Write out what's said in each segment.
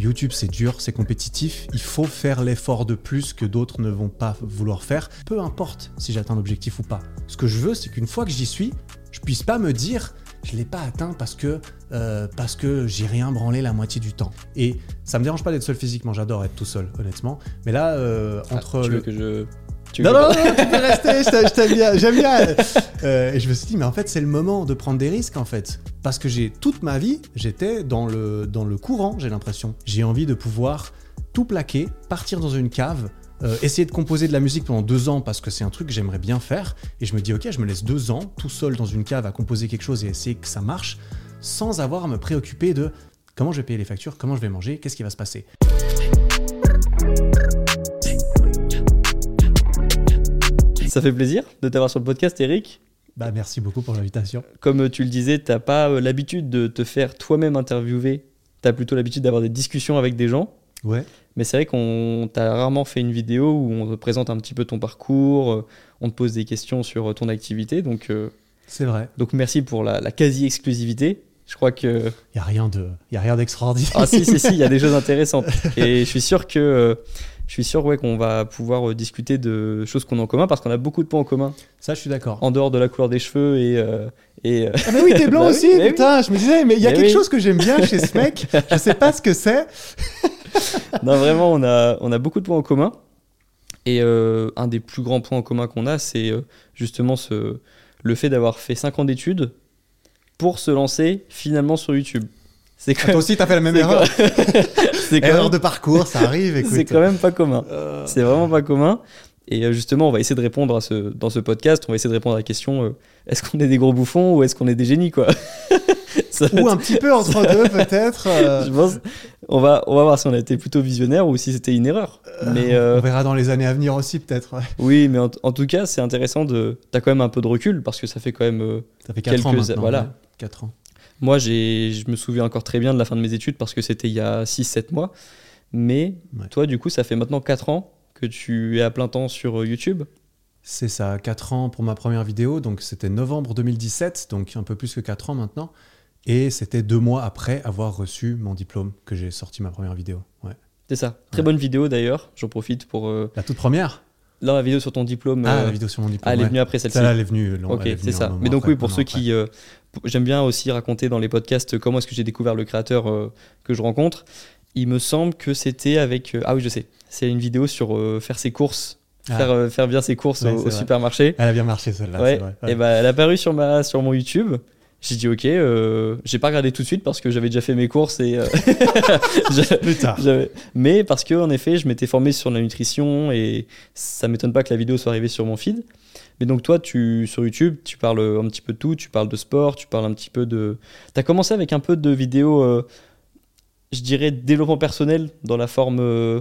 YouTube, c'est dur, c'est compétitif. Il faut faire l'effort de plus que d'autres ne vont pas vouloir faire. Peu importe si j'atteins l'objectif ou pas. Ce que je veux, c'est qu'une fois que j'y suis, je puisse pas me dire je l'ai pas atteint parce que euh, parce que j'ai rien branlé la moitié du temps. Et ça me dérange pas d'être seul physiquement, j'adore être tout seul, honnêtement. Mais là, euh, Ah, entre tu le- veux que je. Tu non, non, non, tu peux rester, je t'aime bien, j'aime bien. Euh, et je me suis dit, mais en fait, c'est le moment de prendre des risques, en fait. Parce que j'ai toute ma vie, j'étais dans le, dans le courant, j'ai l'impression. J'ai envie de pouvoir tout plaquer, partir dans une cave, euh, essayer de composer de la musique pendant deux ans parce que c'est un truc que j'aimerais bien faire. Et je me dis, ok, je me laisse deux ans tout seul dans une cave à composer quelque chose et essayer que ça marche sans avoir à me préoccuper de comment je vais payer les factures, comment je vais manger, qu'est-ce qui va se passer. Ça fait plaisir de t'avoir sur le podcast, Eric. Bah, merci beaucoup pour l'invitation. Comme tu le disais, t'as pas euh, l'habitude de te faire toi-même interviewer. T'as plutôt l'habitude d'avoir des discussions avec des gens. Ouais. Mais c'est vrai qu'on t'a rarement fait une vidéo où on te présente un petit peu ton parcours, euh, on te pose des questions sur euh, ton activité. Donc, euh, C'est vrai. donc merci pour la, la quasi-exclusivité. Je crois que. Il n'y a rien de, y a rien d'extraordinaire. Ah si, si, si, il y a des choses intéressantes. Et je suis sûr que. euh, je suis sûr ouais, qu'on va pouvoir euh, discuter de choses qu'on a en commun parce qu'on a beaucoup de points en commun Ça, je suis d'accord. en dehors de la couleur des cheveux et, euh, et euh, Ah mais oui, t'es blanc Bah aussi, oui. putain, je me disais, mais il y a Mais quelque oui. chose que j'aime bien chez ce mec, je sais pas ce que c'est. non, vraiment, on a, on a beaucoup de points en commun. Et euh, un des plus grands points en commun qu'on a, c'est justement ce, le fait d'avoir fait 5 ans d'études pour se lancer finalement sur YouTube. C'est quand, Toi aussi, t'as fait la même erreur. quand- Erreur même- de parcours, ça arrive, c'est quand même pas commun. Euh, C'est vraiment pas commun. Et euh, justement, on va essayer de répondre à ce, dans ce podcast, on va essayer de répondre à la question euh, est-ce qu'on est des gros bouffons ou est-ce qu'on est des génies quoi? Ça Ou un petit peu entre deux, peut-être. euh, Je pense, on va, on va voir si on a été plutôt visionnaire ou si c'était une erreur. Mais euh, On verra dans les années à venir aussi, peut-être. ouais. oui, mais en, en tout cas, c'est intéressant de. T'as quand même un peu de recul parce que ça fait quand même. Ça fait 4 ans Quelques- maintenant. voilà. ouais. 4 ans. Moi, j'ai, je me souviens encore très bien de la fin de mes études parce que c'était il y a 6-7 mois. Mais Ouais. toi, du coup, ça fait maintenant 4 ans que tu es à plein temps sur euh, YouTube. C'est ça, 4 ans pour ma première vidéo, donc c'était novembre 2017, donc un peu plus que 4 ans maintenant. Et c'était deux mois après avoir reçu mon diplôme que j'ai sorti ma première vidéo. Ouais. C'est ça. Très Ouais. bonne vidéo d'ailleurs. J'en profite pour. euh, La toute première Là, la vidéo sur ton diplôme. Ah, euh, la vidéo sur mon diplôme. ah, elle est venue après celle-ci. Celle-là, elle est venue. Ok, c'est ça. Mais donc après, oui, pour ceux après. qui... euh, J'aime bien aussi raconter dans les podcasts comment est-ce que j'ai découvert le créateur euh, que je rencontre. Il me semble que c'était avec... euh, ah oui, je sais. C'est une vidéo sur euh, faire ses courses, Ah. faire, euh, faire bien ses courses Ouais, au, supermarché. Elle a bien marché celle-là. ouais. c'est vrai. Ouais. Et ben, elle a apparu sur, ma, sur mon YouTube. J'ai dit ok, euh, j'ai pas regardé tout de suite parce que j'avais déjà fait mes courses et euh, Plus tard. mais parce que en effet, je m'étais formé sur la nutrition et ça m'étonne pas que la vidéo soit arrivée sur mon feed. Mais donc toi, tu sur YouTube, tu parles un petit peu de tout, tu parles de sport, tu parles un petit peu de. T'as commencé avec un peu de vidéos, euh, je dirais développement personnel dans la forme euh,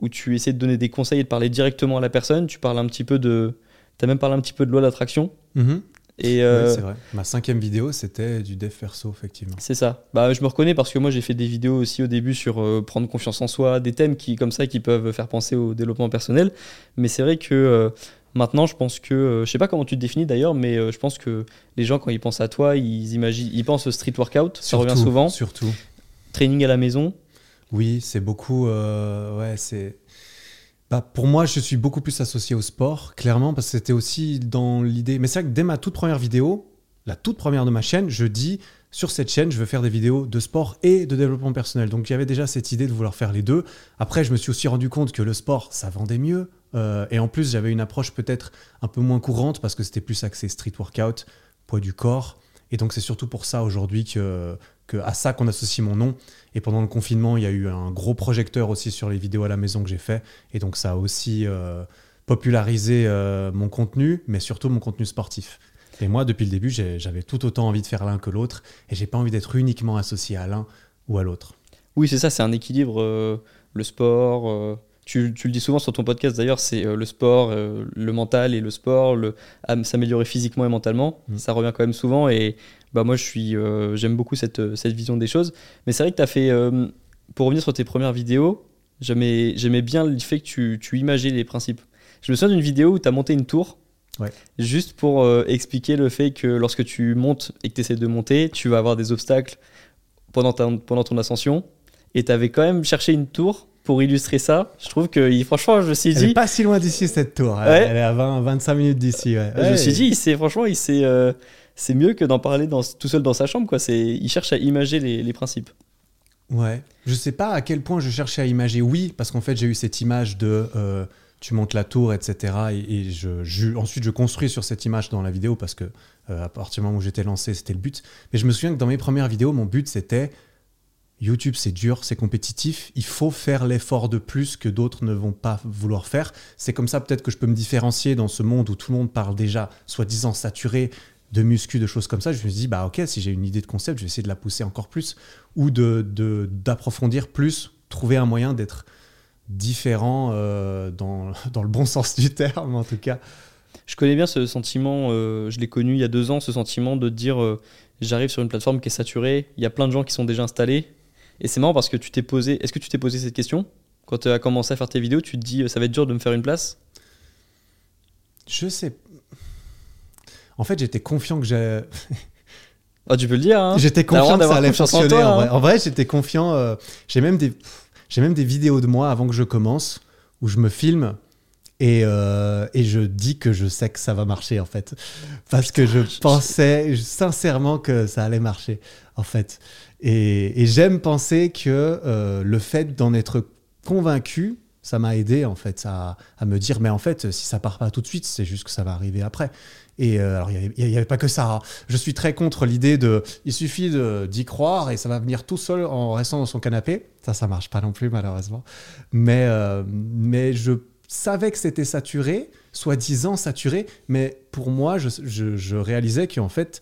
où tu essaies de donner des conseils et de parler directement à la personne. Tu parles un petit peu de, t'as même parlé un petit peu de loi d'attraction. Mhm. Et euh, Ouais, c'est vrai. Ma cinquième vidéo, c'était du dev perso, effectivement. C'est ça. Bah, je me reconnais parce que moi j'ai fait des vidéos aussi au début sur euh, prendre confiance en soi, des thèmes qui comme ça qui peuvent faire penser au développement personnel. Mais c'est vrai que euh, maintenant je pense que je sais pas comment tu te définis d'ailleurs, mais je pense que les gens quand ils pensent à toi, ils imaginent, ils pensent au street workout. Ça revient Surtout, souvent. Surtout. Training à la maison. Oui, c'est beaucoup. ouais, c'est. Bah, pour moi, je suis beaucoup plus associé au sport, clairement, parce que c'était aussi dans l'idée. Mais c'est vrai que dès ma toute première vidéo, la toute première de ma chaîne, je dis sur cette chaîne, je veux faire des vidéos de sport et de développement personnel. Donc avait déjà cette idée de vouloir faire les deux. Après, je me suis aussi rendu compte que le sport, ça vendait mieux. Euh, et en plus, j'avais une approche peut-être un peu moins courante parce que c'était plus axé street workout, poids du corps. Et donc c'est surtout pour ça aujourd'hui que, que à ça qu'on associe mon nom. Et pendant le confinement, il y a eu un gros projecteur aussi sur les vidéos à la maison que j'ai fait. Et donc ça a aussi euh, popularisé euh, mon contenu, mais surtout mon contenu sportif. Et moi, depuis le début, j'avais tout autant envie de faire l'un que l'autre, et j'ai pas envie d'être uniquement associé à l'un ou à l'autre. Oui, c'est ça, c'est un équilibre. euh, le sport, tu, tu le dis souvent sur ton podcast d'ailleurs, c'est euh, le sport, euh, le mental et le sport, le, am- s'améliorer physiquement et mentalement. Mm. Ça revient quand même souvent et bah, moi je suis, euh, j'aime beaucoup cette, euh, cette vision des choses. Mais c'est vrai que tu as fait, euh, pour revenir sur tes premières vidéos, j'aimais, j'aimais bien le fait que tu, tu imageais les principes. Je me souviens d'une vidéo où tu as monté une tour. Ouais. Juste pour euh, expliquer le fait que lorsque tu montes et que tu essaies de monter, tu vas avoir des obstacles pendant, ta- pendant ton ascension. Et tu avais quand même cherché une tour pour illustrer ça. Je trouve que, franchement, je me suis Elle dit, est pas si loin d'ici, cette tour. Elle- Ouais. Elle est à 20, 25 minutes d'ici. Ouais. je me suis dit, il s'est- franchement, il s'est, euh, c'est mieux que d'en parler tout seul dans sa chambre. Quoi. Il cherche à imager les, principes. Ouais. Je sais pas à quel point je cherchais à imager. Oui, parce qu'en fait, j'ai eu cette image de euh, tu montes la tour, etc. Et, je- ensuite, je construis sur cette image dans la vidéo parce que euh, à partir du moment où j'étais lancé, c'était le but. Mais je me souviens que dans mes premières vidéos, mon but c'était YouTube, c'est dur, c'est compétitif. Il faut faire l'effort de plus que d'autres ne vont pas vouloir faire. C'est comme ça peut-être que je peux me différencier dans ce monde où tout le monde parle déjà, soi-disant saturé de muscu, de choses comme ça. Je me suis dit, bah ok, si j'ai une idée de concept, je vais essayer de la pousser encore plus ou de de- d'approfondir plus, trouver un moyen d'être différent euh, dans, dans le bon sens du terme en tout cas. Je connais bien ce sentiment, euh, je l'ai connu il y a deux ans, ce sentiment de dire euh, j'arrive sur une plateforme qui est saturée, il y a plein de gens qui sont déjà installés. Et c'est marrant parce que tu t'es posé, est-ce que tu t'es posé cette question? Quand tu as commencé à faire tes vidéos, tu te dis ça va être dur de me faire une place? Je sais. En fait, j'étais confiant que j'ai. Ah, tu peux le dire, hein J'étais confiant que ça d'avoir allait en fonctionner. toi, en, vrai. hein. En vrai, j'étais confiant. euh, j'ai même des, j'ai même des vidéos de moi avant que je commence où je me filme et, euh, et je dis que je sais que ça va marcher en fait, parce que je pensais sincèrement que ça allait marcher en fait. Et, et j'aime penser que euh, le fait d'en être convaincu, ça m'a aidé en fait à, à me dire mais en fait si ça part pas tout de suite, c'est juste que ça va arriver après. Et euh, alors, il n'y avait, pas que ça. hein. Je suis très contre l'idée de. Il suffit d'y croire et ça va venir tout seul en restant dans son canapé. Ça, ça marche pas non plus, malheureusement. Mais, euh, mais je savais que c'était saturé, soi-disant saturé. Mais pour moi, je, je- je réalisais qu'en fait,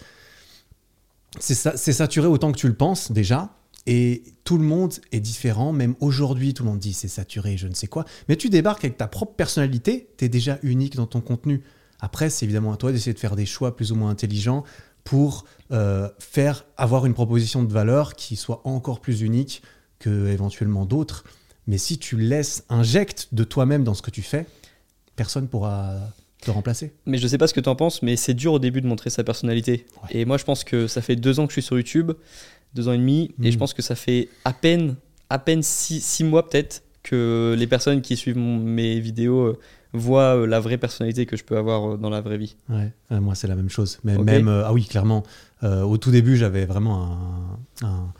c'est saturé autant que tu le penses déjà. Et tout le monde est différent, même aujourd'hui, tout le monde dit c'est saturé, je ne sais quoi. Mais tu débarques avec ta propre personnalité, tu es déjà unique dans ton contenu. Après, c'est évidemment à toi d'essayer de faire des choix plus ou moins intelligents pour euh, faire avoir une proposition de valeur qui soit encore plus unique que éventuellement d'autres. Mais si tu laisses injecte de toi-même dans ce que tu fais, personne pourra te remplacer. Mais je sais pas ce que tu en penses, mais c'est dur au début de montrer sa personnalité. Ouais. Et moi, je pense que ça fait deux ans que je suis sur YouTube, deux ans et demi, et je pense que ça fait à peine, à peine six, six mois peut-être que les personnes qui suivent mon- mes vidéos euh, voient euh, la vraie personnalité que je peux avoir euh, dans la vraie vie. Ouais, ouais, moi c'est la même chose. Mais même, euh, ah oui, clairement, euh, au tout début j'avais vraiment un, un-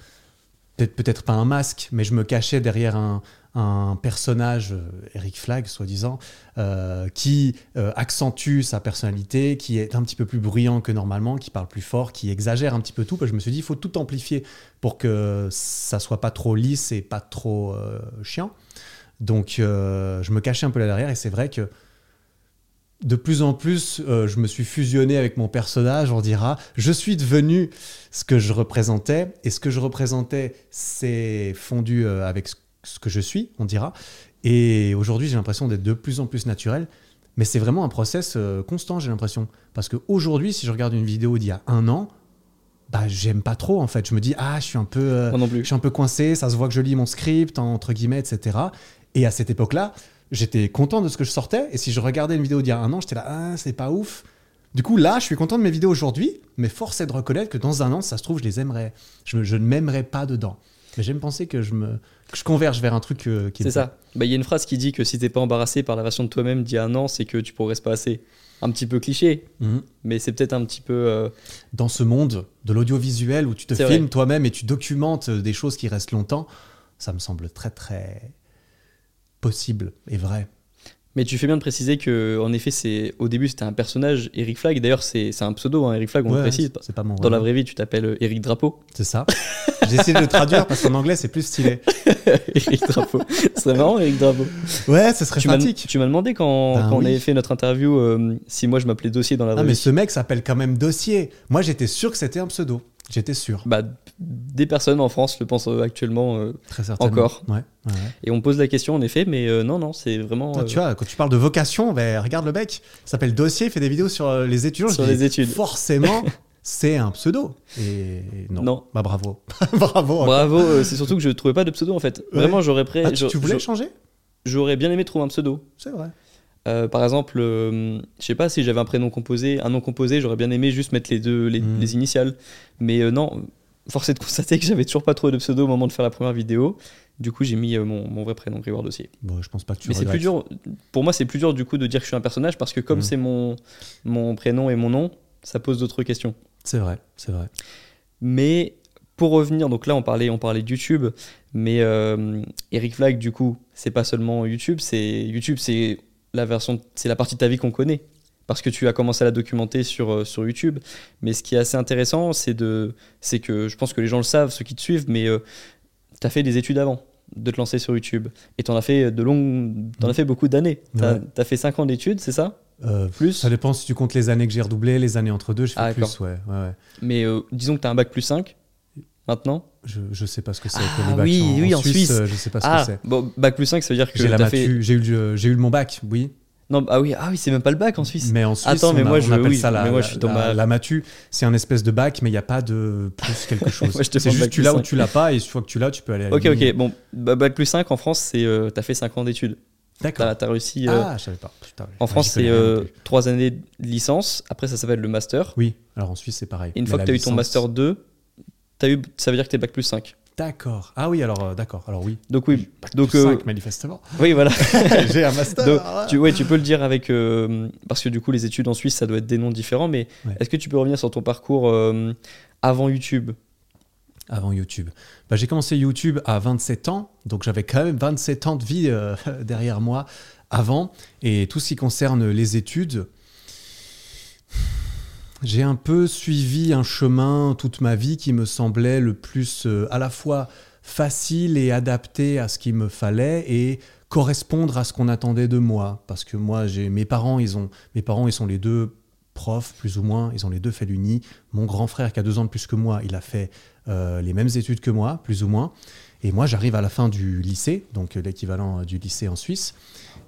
peut-être peut-être pas un masque, mais je me cachais derrière un, un personnage, euh, Eric Flag, soi-disant, euh, qui euh, accentue sa personnalité, qui est un petit peu plus bruyant que normalement, qui parle plus fort, qui exagère un petit peu tout. Parce que je me suis dit, il faut tout amplifier pour que ça soit pas trop lisse et pas trop euh, chiant. Donc euh, je me cachais un peu là derrière et c'est vrai que de plus en plus, euh, je me suis fusionné avec mon personnage, on dira. Je suis devenu ce que je représentais, et ce que je représentais, c'est fondu euh, avec ce- que je suis, on dira. Et aujourd'hui, j'ai l'impression d'être de plus en plus naturel, mais c'est vraiment un process constant, j'ai l'impression. Parce qu'aujourd'hui, si je regarde une vidéo d'il y a un an, bah, j'aime pas trop, en fait. Je me dis, ah, je suis un peu... euh, je suis un peu coincé, ça se voit que je lis mon script, entre guillemets, etc. Et à cette époque-là, j'étais content de ce que je sortais. Et si je regardais une vidéo d'il y a un an, j'étais là, ah, c'est pas ouf. Du coup, là, je suis content de mes vidéos aujourd'hui, mais force est de reconnaître que dans un an, ça se trouve, je les aimerais. Je, ne m'aimerais pas dedans. Mais j'aime penser que je, me, que je converge vers un truc euh, qui C'est me ça. Bah, Il y a une phrase qui dit que si t'es pas embarrassé par la version de toi-même d'il y a un an, c'est que tu progresses pas assez. Un petit peu cliché. Mhm. mais c'est peut-être un petit peu. euh, Dans ce monde de l'audiovisuel où tu te C'est filmes toi-même et tu documentes euh, des choses qui restent longtemps, ça me semble très, très possible et vrai. Mais tu fais bien de préciser que, en effet, c'est au début c'était un personnage, Eric Flag. D'ailleurs, c'est c'est un pseudo, hein, Eric Flag, on le précise. c'est pas mon Dans la vraie vie, tu t'appelles euh, Eric Drapeau. C'est ça. J'ai essayé de le traduire parce qu'en anglais, c'est plus stylé. Eric Drapeau. Ce serait marrant, Eric Drapeau. Ouais, ce serait Tu pratique. tu m'as demandé quand, Ben quand on avait fait notre interview euh, si moi je m'appelais Dossier dans la Ah, vraie mais vie. ce mec s'appelle quand même Dossier. Moi, j'étais sûr que c'était un pseudo. J'étais sûr. Bah, des personnes en France le pensent euh, actuellement. euh, Très certainement. Encore. Ouais. et on pose la question en effet, mais euh, non, non, c'est vraiment. Tu vois, quand tu parles de vocation, ben, regarde le mec. Il s'appelle Dossier, il fait des vidéos sur les étudiants. Sur dis, les études. Forcément, c'est un pseudo. Et non. Non. Bah bravo. bravo. Bravo, c'est surtout que je trouvais pas de pseudo en fait. Ouais. Vraiment, j'aurais pré- Ah, tu, tu voulais changer? J'aurais bien aimé trouver un pseudo. C'est vrai. Euh, par exemple, euh, je sais pas si j'avais un prénom composé, un nom composé, j'aurais bien aimé juste mettre les deux, les, Mm. les initiales. Mais euh, non, force est de constater que j'avais toujours pas trouvé de pseudo au moment de faire la première vidéo. Du coup, j'ai mis euh, mon, mon vrai prénom, Grégoire Dossier. Bon, je pense pas que tu Mais c'est plus dur, pour moi, c'est plus dur du coup de dire que je suis un personnage parce que comme Mm. c'est mon, mon prénom et mon nom, ça pose d'autres questions. C'est vrai, c'est vrai. Mais pour revenir, donc là on parlait, on parlait de YouTube, mais euh, Eric Flag du coup, c'est pas seulement YouTube, c'est YouTube, c'est la version, c'est la partie de ta vie qu'on connaît parce que tu as commencé à la documenter sur, euh, sur YouTube. Mais ce qui est assez intéressant, c'est de, c'est que je pense que les gens le savent, ceux qui te suivent, mais tu as fait des études avant de te lancer sur YouTube et tu en as fait de longues, t'en as fait beaucoup d'années. Tu Ouais. as, fait 5 ans d'études, c'est ça? Euh, Plus? Ça dépend si tu comptes les années que j'ai redoublé, les années entre deux, je fais Ah, plus, d'accord. ouais, ouais, ouais. Mais euh, disons que tu as un bac plus 5 maintenant? Je, je sais pas ce que c'est Ah, oui, en, oui, en en Suisse, Suisse. euh, je sais pas ce Ah, que c'est. bon, bac plus 5, ça veut dire que J'ai fait... j'ai eu, le- j'ai eu mon bac, oui. Non, ah oui, ah oui c'est même pas le bac en Suisse. Mais en Suisse, Attends, mais on, a- moi, on je- appelle oui, ça la, mais moi, je suis la- ma- la matu. C'est un espèce de bac, mais il n'y a pas de plus quelque chose. C'est juste tu l'as ou tu l'as pas, et une fois que tu l'as, tu peux aller à Ok, ok, bon, bac plus 5 en France, c'est euh, t'as fait 5 ans d'études. D'accord. T'as as réussi. euh, Ah, je savais pas. Putain, en France, c'est plus. 3 années de licence, après ça s'appelle le master. Oui, alors en Suisse, c'est pareil. Et une Mais fois que t'as eu ton master 2, as eu, ça veut dire que t'es bac plus 5. D'accord. Ah oui, alors euh, d'accord. Alors oui. Donc oui, donc, Plus euh, cinq, manifestement. oui voilà. j'ai un master. Donc, tu, ouais, tu peux le dire avec. euh, parce que du coup, les études en Suisse, ça doit être des noms différents, mais Ouais. est-ce que tu peux revenir sur ton parcours avant YouTube? Avant YouTube. Bah, j'ai commencé YouTube à 27 ans, donc j'avais quand même 27 ans de vie euh, derrière moi avant. Et tout ce qui concerne les études, j'ai un peu suivi un chemin toute ma vie qui me semblait le plus euh, à la fois facile et adapté à ce qu'il me fallait et correspondre à ce qu'on attendait de moi. Parce que moi, j'ai mes parents, ils ont mes parents, ils sont les deux profs plus ou moins, ils ont les deux fait l'uni. Mon grand frère qui a deux ans de plus que moi, il a fait euh, les mêmes études que moi, plus ou moins. Et moi, j'arrive à la fin du lycée, donc euh, l'équivalent euh, du lycée en Suisse.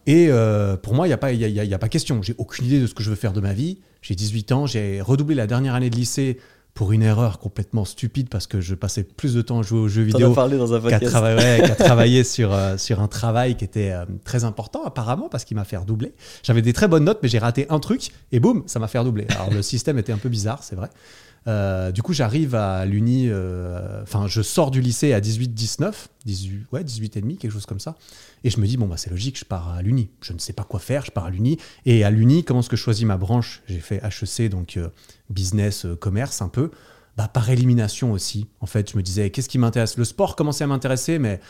Et euh, pour moi, il n'y a, pas- y a- y a- pas question. J'ai aucune idée de ce que je veux faire de ma vie. J'ai 18 ans, j'ai redoublé la dernière année de lycée pour une erreur complètement stupide parce que je passais plus de temps à jouer aux jeux vidéo as parlé dans un qui a, podcast. trava- ouais, qui a travaillé sur, euh, sur un travail qui était euh, très important apparemment parce qu'il m'a fait redoubler. J'avais des très bonnes notes mais j'ai raté un truc et boum, ça m'a fait redoubler. Alors le système était un peu bizarre, c'est vrai. Euh, du coup, j'arrive à l'uni, enfin, je sors du lycée à 18-19, 18, ouais, 18 et demi, quelque chose comme ça. Et je me dis, bon, bah, c'est logique, je pars à l'uni. Je ne sais pas quoi faire, je pars à l'uni. Et à l'uni, comment est-ce que je choisis ma branche? J'ai fait HEC, donc euh, business, euh, commerce un peu. Bah, par élimination aussi. En fait, je me disais, qu'est-ce qui m'intéresse? Le sport commençait à m'intéresser, mais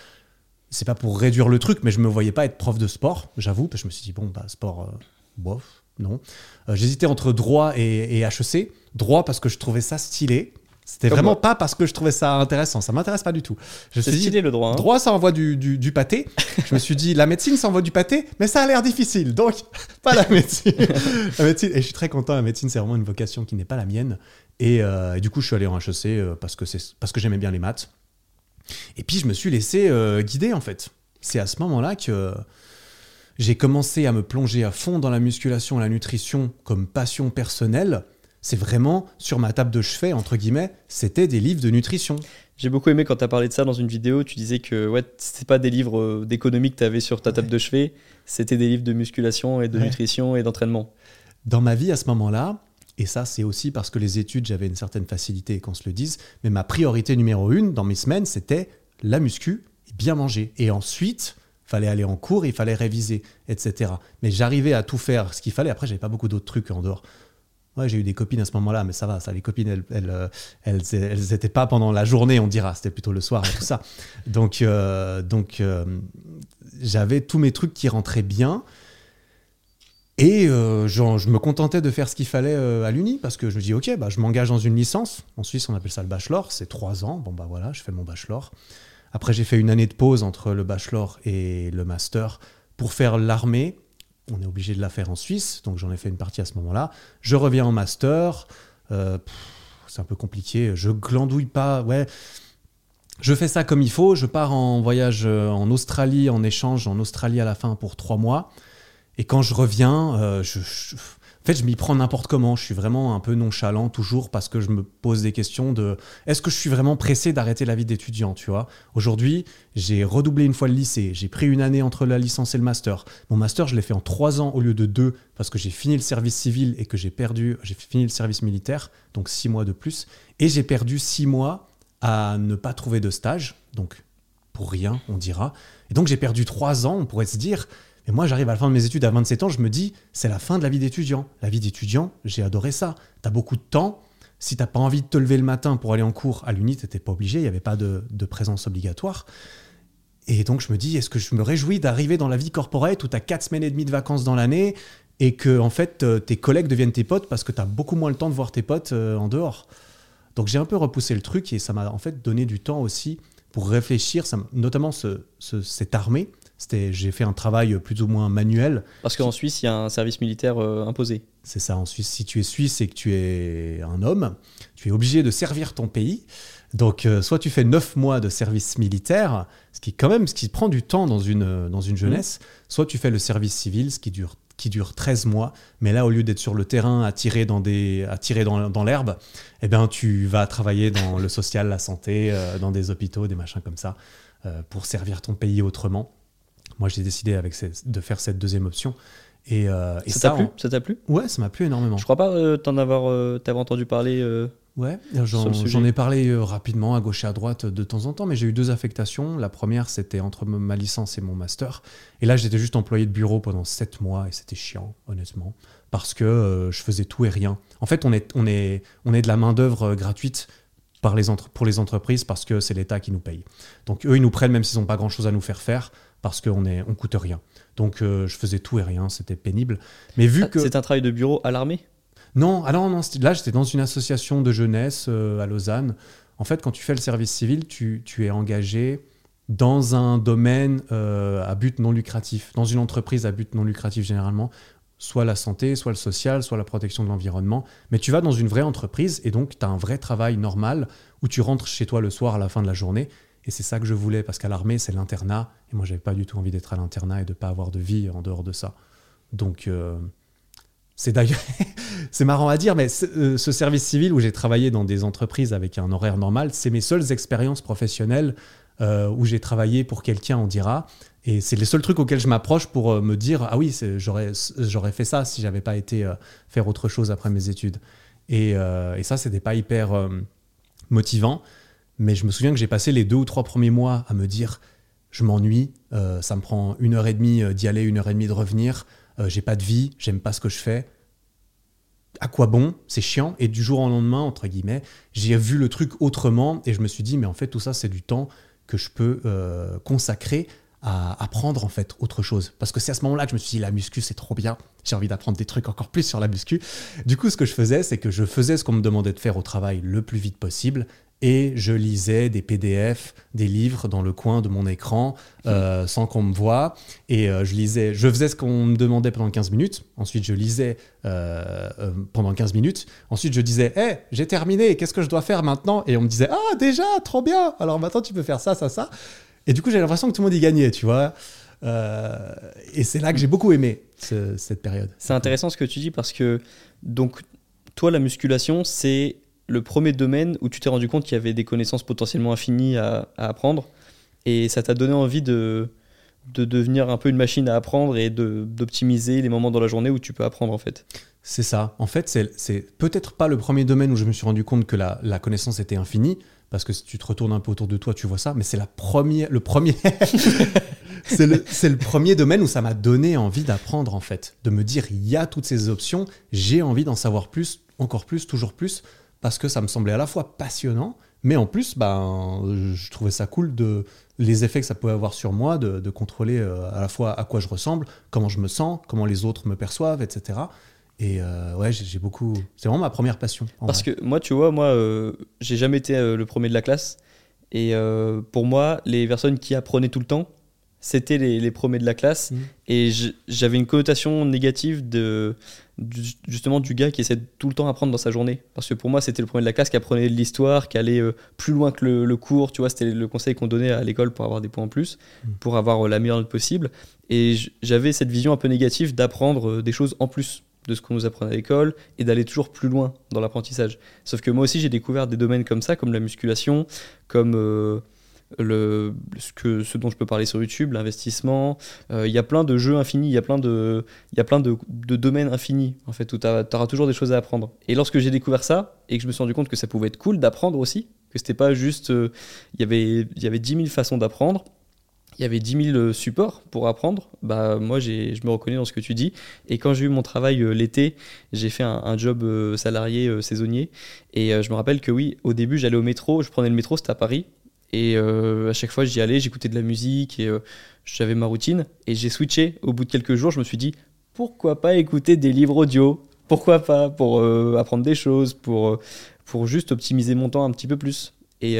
c'est pas pour réduire le truc, mais je me voyais pas être prof de sport, j'avoue, parce que je me suis dit, bon, bah, sport, euh, bof, non. J'hésitais entre droit et HEC. Droit parce que je trouvais ça stylé. C'était Comme vraiment moi. pas parce que je trouvais ça intéressant. Ça m'intéresse pas du tout. Je me suis dit, stylé le droit. hein. droit, ça envoie du, du, du pâté. je me suis dit, la médecine, ça envoie du pâté, mais ça a l'air difficile. Donc, pas la médecine. la médecine. Et je suis très content. La médecine, c'est vraiment une vocation qui n'est pas la mienne. Et, euh, et du coup, je suis allé en HEC euh, parce que, c'est- parce que j'aimais bien les maths. Et puis, je me suis laissé euh, guider, en fait. C'est à ce moment-là que j'ai commencé à me plonger à fond dans la musculation et la nutrition comme passion personnelle. C'est vraiment sur ma table de chevet, entre guillemets, c'était des livres de nutrition. J'ai beaucoup aimé quand tu as parlé de ça dans une vidéo. Tu disais que ouais, c'était pas des livres euh, d'économie que tu avais sur ta table de chevet, c'était des livres de musculation et de Ouais. nutrition et d'entraînement. Dans ma vie à ce moment-là, et ça c'est aussi parce que les études, j'avais une certaine facilité, qu'on se le dise, mais ma priorité numéro une dans mes semaines, c'était la muscu et bien manger. Et ensuite, fallait aller en cours, il fallait réviser, etc. Mais j'arrivais à tout faire ce qu'il fallait. Après, j'avais pas beaucoup d'autres trucs en dehors. Ouais, j'ai eu des copines à ce moment-là, mais ça va, ça, les copines, elles, elles, euh, elles, elles étaient pas pendant la journée, on dira, c'était plutôt le soir et tout ça. Donc, euh, donc euh, j'avais tous mes trucs qui rentraient bien. Et euh, genre, je me contentais de faire ce qu'il fallait à l'uni parce que je me dis, ok, bah, je m'engage dans une licence. En Suisse, on appelle ça le bachelor, c'est trois ans. Bon, bah voilà, je fais mon bachelor. Après, j'ai fait une année de pause entre le bachelor et le master pour faire l'armée. On est obligé de la faire en Suisse, donc j'en ai fait une partie à ce moment-là. Je reviens en master. Euh, c'est un peu compliqué. Je glandouille pas. Ouais. Je fais ça comme il faut. Je pars en voyage euh, en Australie, en échange en Australie à la fin pour trois mois. Et quand je reviens, euh, je- en fait, je m'y prends n'importe comment. Je suis vraiment un peu nonchalant toujours parce que je me pose des questions de est-ce que je suis vraiment pressé d'arrêter la vie d'étudiant, tu vois? Aujourd'hui, j'ai redoublé une fois le lycée. J'ai pris une année entre la licence et le master. Mon master, je l'ai fait en trois ans au lieu de deux parce que j'ai fini le service civil et que j'ai perdu, j'ai fini le service militaire, donc six mois de plus. Et j'ai perdu six mois à ne pas trouver de stage, donc pour rien, on dira. Et donc j'ai perdu trois ans, on pourrait se dire. Mais moi, j'arrive à la fin de mes études à 27 ans, je me dis, c'est la fin de la vie d'étudiant. La vie d'étudiant, j'ai adoré ça. Tu as beaucoup de temps. Si t'as pas envie de te lever le matin pour aller en cours à l'UNI, t'étais pas obligé, il n'y avait pas de, présence obligatoire. Et donc je me dis, est-ce que je me réjouis d'arriver dans la vie corporate où tu as 4 semaines et demie de vacances dans l'année et que en fait euh, tes collègues deviennent tes potes parce que tu as beaucoup moins le temps de voir tes potes euh, en dehors? Donc j'ai un peu repoussé le truc et ça m'a en fait donné du temps aussi pour réfléchir, notamment ce, ce- cette armée. C'était, j'ai fait un travail plus ou moins manuel. Parce qu'en Suisse, il y a un service militaire euh, imposé. C'est ça en Suisse. Si tu es suisse et que tu es un homme, tu es obligé de servir ton pays. Donc, euh, soit tu fais 9 mois de service militaire, ce qui quand même, ce qui prend du temps dans une, dans une jeunesse, soit tu fais le service civil, ce qui dure, qui dure 13 mois. Mais là, au lieu d'être sur le terrain à tirer dans, des, à tirer dans, dans l'herbe, eh ben, tu vas travailler dans le social, la santé, euh, dans des hôpitaux, des machins comme ça, pour servir ton pays autrement. Moi, j'ai décidé avec de faire cette deuxième option. Et, euh, et ça ça, t'a plu Ça t'a plu Ouais, ça m'a plu énormément. Je crois pas euh, t'en avoir, euh, t'avoir entendu parler. Ouais, j'en ai parlé rapidement à gauche et à droite de temps en temps, mais j'ai eu deux affectations. La première, c'était entre ma licence et mon master. Et là, j'étais juste employé de bureau pendant sept mois et c'était chiant, honnêtement, parce que je faisais tout et rien. En fait, on est, on est, on est de la main-d'œuvre gratuite par les entre- pour les entreprises parce que c'est l'État qui nous paye. Donc, eux, ils nous prennent même s'ils n'ont pas grand-chose à nous faire faire parce qu'on est, on coûte rien. Donc, euh, je faisais tout et rien, c'était pénible. Mais vu ah, que. C'est un travail de bureau à l'armée? Non, alors non, c'était- là j'étais dans une association de jeunesse euh, à Lausanne. En fait, quand tu fais le service civil, tu, tu es engagé dans un domaine euh, à but non lucratif, dans une entreprise à but non lucratif généralement, soit la santé, soit le social, soit la protection de l'environnement. Mais tu vas dans une vraie entreprise et donc tu as un vrai travail normal où tu rentres chez toi le soir à la fin de la journée. Et c'est ça que je voulais parce qu'à l'armée, c'est l'internat. Et moi, j'avais pas du tout envie d'être à l'internat et de pas avoir de vie en dehors de ça. Donc, euh, c'est d'ailleurs, c'est marrant à dire, mais euh, ce service civil où j'ai travaillé dans des entreprises avec un horaire normal, c'est mes seules expériences professionnelles euh, où j'ai travaillé pour quelqu'un, on dira. Et c'est les seuls trucs auxquels je m'approche pour me dire ah oui, j'aurais fait ça si j'avais pas été faire autre chose après mes études. Et, et ça, c'était pas hyper motivant. Mais je me souviens que j'ai passé les deux ou trois premiers mois à me dire je m'ennuie, euh, ça me prend une heure et demie euh, d'y aller, une heure et demie de revenir, euh, j'ai pas de vie, j'aime pas ce que je fais. À quoi bon? C'est chiant. Et du jour au lendemain, entre guillemets, j'ai vu le truc autrement et je me suis dit, mais en fait, tout ça, c'est du temps que je peux consacrer à apprendre en fait autre chose. Parce que c'est à ce moment-là que je me suis dit, la muscu, c'est trop bien. J'ai envie d'apprendre des trucs encore plus sur la muscu. Du coup, ce que je faisais, c'est que je faisais ce qu'on me demandait de faire au travail le plus vite possible et je lisais des PDF, des livres dans le coin de mon écran euh, sans qu'on me voie. Et euh, je lisais, je faisais ce qu'on me demandait pendant 15 minutes. Ensuite, je lisais euh, pendant 15 minutes. Ensuite, je disais, hé, j'ai terminé, qu'est-ce que je dois faire maintenant? Et on me disait, ah, déjà, trop bien Alors maintenant, tu peux faire ça, ça, ça. Et du coup, j'ai l'impression que tout le monde y gagnait, tu vois. Et c'est là que j'ai beaucoup aimé ce- cette période. C'est intéressant ce que tu dis parce que, donc, toi, la musculation, c'est le premier domaine où tu t'es rendu compte qu'il y avait des connaissances potentiellement infinies à, à apprendre. Et ça t'a donné envie de, de devenir un peu une machine à apprendre et d'optimiser les moments dans la journée où tu peux apprendre, en fait. C'est ça. En fait, c'est- peut-être pas le premier domaine où je me suis rendu compte que la, la connaissance était infinie, parce que si tu te retournes un peu autour de toi, tu vois ça, mais c'est la première, le premier, c'est le, c'est le premier domaine où ça m'a donné envie d'apprendre en fait, de me dire il y a toutes ces options, j'ai envie d'en savoir plus, encore plus, toujours plus, parce que ça me semblait à la fois passionnant, mais en plus, ben, je trouvais ça cool de les effets que ça pouvait avoir sur moi, de, de contrôler euh, à la fois à quoi je ressemble, comment je me sens, comment les autres me perçoivent, etc. Et euh, ouais, j'ai beaucoup. C'est vraiment ma première passion. Parce vrai. que moi, tu vois, moi, euh, j'ai jamais été le premier de la classe. Et pour moi, les personnes qui apprenaient tout le temps, c'était les, les premiers de la classe. Mhm. Et j'avais une connotation négative de, du- justement du gars qui essaie de tout le temps apprendre dans sa journée. Parce que pour moi, c'était le premier de la classe qui apprenait de l'histoire, qui allait euh, plus loin que le, le cours. Tu vois, c'était le conseil qu'on donnait à l'école pour avoir des points en plus, Mhm. pour avoir euh, la meilleure note possible. Et j'avais cette vision un peu négative d'apprendre euh, des choses en plus de ce qu'on nous apprenait à l'école et d'aller toujours plus loin dans l'apprentissage. Sauf que moi aussi, j'ai découvert des domaines comme ça, comme la musculation, comme le, ce, que, ce dont je peux parler sur YouTube, l'investissement. Euh, Il y a plein de jeux infinis, il y a plein de, y a plein de, de domaines infinis, en fait, où tu auras toujours des choses à apprendre. Et lorsque j'ai découvert ça, et que je me suis rendu compte que ça pouvait être cool d'apprendre aussi, que c'était pas juste. euh, Il y avait, y avait 10 000 façons d'apprendre. Il y avait 10 000 euh, supports pour apprendre. Bah, moi, je me reconnais dans ce que tu dis. Et quand j'ai eu mon travail l'été, j'ai fait un, job salarié saisonnier. Et je me rappelle que oui, au début, j'allais au métro. Je prenais le métro, c'était à Paris. Et euh, à chaque fois, j'y allais, j'écoutais de la musique et euh, j'avais ma routine. Et j'ai switché. Au bout de quelques jours, je me suis dit, pourquoi pas écouter des livres audio? Pourquoi pas Pour euh, apprendre des choses, pour, pour juste optimiser mon temps un petit peu plus. Et,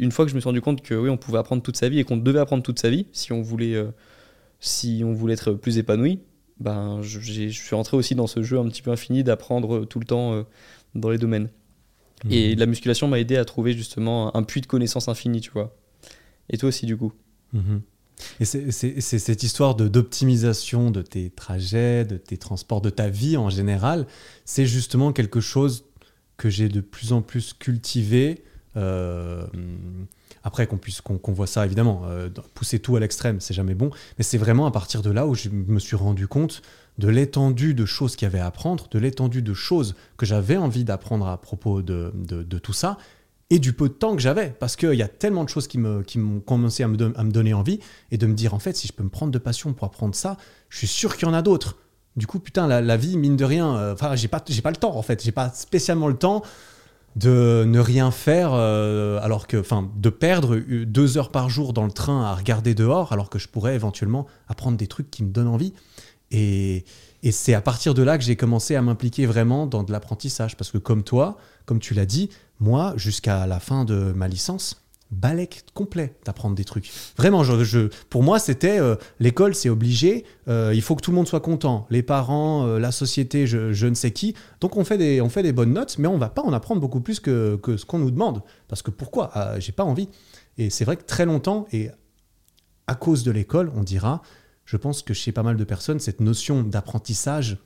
une fois que je me suis rendu compte que oui, on pouvait apprendre toute sa vie et qu'on devait apprendre toute sa vie si on voulait, si on voulait être plus épanoui, ben, je, suis rentré aussi dans ce jeu un petit peu infini d'apprendre tout le temps dans les domaines. Mhm. Et la musculation m'a aidé à trouver justement un puits de connaissances infini, tu vois. Et toi aussi, du coup. Mhm. Et c'est cette histoire de- d'optimisation de, tes trajets, de tes transports, de ta vie en général, c'est justement quelque chose que j'ai de plus en plus cultivé. euh, après qu'on puisse qu'on qu'on voit ça évidemment, euh, pousser tout à l'extrême, c'est jamais bon. Mais c'est vraiment à partir de là où je me suis rendu compte de l'étendue de choses qu'il y avait à apprendre, de l'étendue de choses que j'avais envie d'apprendre à propos de, tout ça, et du peu de temps que j'avais, parce qu'il y a tellement de choses qui m'ont commencé à me, donner envie, et de me dire, en fait, si je peux me prendre de passion pour apprendre ça, je suis sûr qu'il y en a d'autres. Du coup, putain, la, vie, mine de rien, euh, enfin, j'ai pas, pas le temps, en fait, j'ai pas spécialement le temps de ne rien faire, euh, alors que, enfin, de perdre deux heures par jour dans le train à regarder dehors, alors que je pourrais éventuellement apprendre des trucs qui me donnent envie. Et, c'est à partir de là que j'ai commencé à m'impliquer vraiment dans de l'apprentissage. Parce que comme toi, comme tu l'as dit, moi, jusqu'à la fin de ma licence, balèque complet d'apprendre des trucs. Vraiment, je, je- pour moi, c'était euh, l'école, c'est obligé. euh, il faut que tout le monde soit content. Les parents, euh, la société, je, je ne sais qui. Donc on fait, des, on fait des bonnes notes, mais on va pas en apprendre beaucoup plus que, que ce qu'on nous demande. Parce que pourquoi? Ah, J'ai pas envie. Et c'est vrai que très longtemps, et à cause de l'école, on dira, je pense que chez pas mal de personnes, cette notion d'apprentissage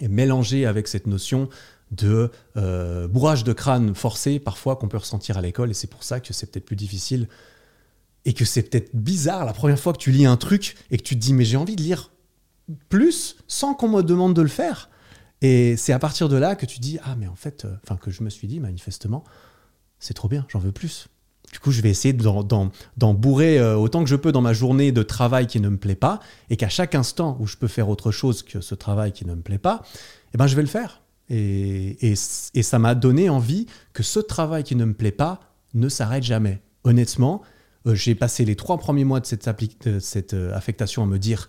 est mélangée avec cette notion de euh, bourrage de crâne forcé parfois qu'on peut ressentir à l'école. Et c'est pour ça que c'est peut-être plus difficile et que c'est peut-être bizarre la première fois que tu lis un truc et que tu te dis mais j'ai envie de lire plus sans qu'on me demande de le faire. Et c'est à partir de là que tu dis ah mais en fait euh, enfin que je me suis dit manifestement c'est trop bien j'en veux plus du coup je vais essayer d'en- bourrer euh, autant que je peux dans ma journée de travail qui ne me plaît pas et qu'à chaque instant où je peux faire autre chose que ce travail qui ne me plaît pas eh ben je vais le faire et, ça m'a donné envie que ce travail qui ne me plaît pas ne s'arrête jamais. Honnêtement, euh, j'ai passé les trois premiers mois de cette, appli- de cette euh, affectation à me dire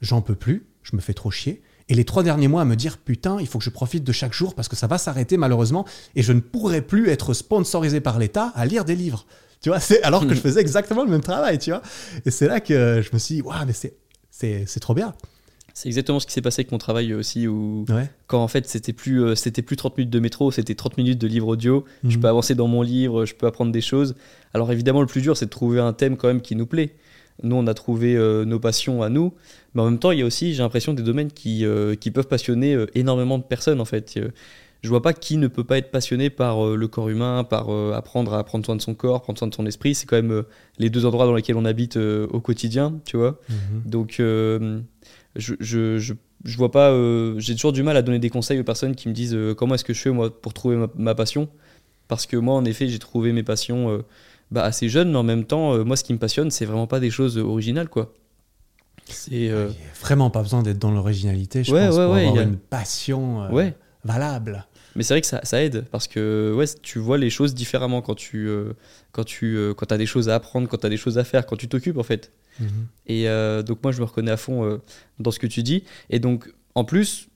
j'en peux plus, je me fais trop chier. Et les trois derniers mois à me dire putain, il faut que je profite de chaque jour parce que ça va s'arrêter malheureusement et je ne pourrai plus être sponsorisé par l'État à lire des livres. Tu vois, c'est alors que je faisais exactement le même travail, tu vois. Et c'est là que je me suis dit waouh, mais c'est c'est c'est trop bien. C'est exactement ce qui s'est passé avec mon travail aussi, où Ouais. quand en fait c'était plus, euh, c'était plus 30 minutes de métro, c'était 30 minutes de livre audio. Je Mhm. peux avancer dans mon livre, je peux apprendre des choses. Alors évidemment, le plus dur, c'est de trouver un thème quand même qui nous plaît. Nous, on a trouvé euh, nos passions à nous, mais en même temps, il y a aussi, j'ai l'impression, des domaines qui, euh, qui peuvent passionner euh, énormément de personnes en fait. Je vois pas qui ne peut pas être passionné par euh, le corps humain, par euh, apprendre à prendre soin de son corps, prendre soin de son esprit. C'est quand même euh, les deux endroits dans lesquels on habite au quotidien, tu vois. Mhm. Donc, je, je, je, je vois pas. J'ai toujours du mal à donner des conseils aux personnes qui me disent comment est-ce que je fais moi pour trouver ma, ma passion. Parce que moi, en effet, j'ai trouvé mes passions bah, assez jeunes, mais en même temps, euh, moi, ce qui me passionne, c'est vraiment pas des choses originales, quoi. C'est. euh, Il y a vraiment pas besoin d'être dans l'originalité, je Ouais, pense, ouais, pour ouais, avoir a- une passion euh, valable. Mais c'est vrai que ça, ça aide parce que ouais, tu vois les choses différemment quand tu euh, quand tu euh, quand as des choses à apprendre, quand tu as des choses à faire, quand tu t'occupes en fait. Mhm. Et euh, donc moi je me reconnais à fond euh, dans ce que tu dis. Et donc en plus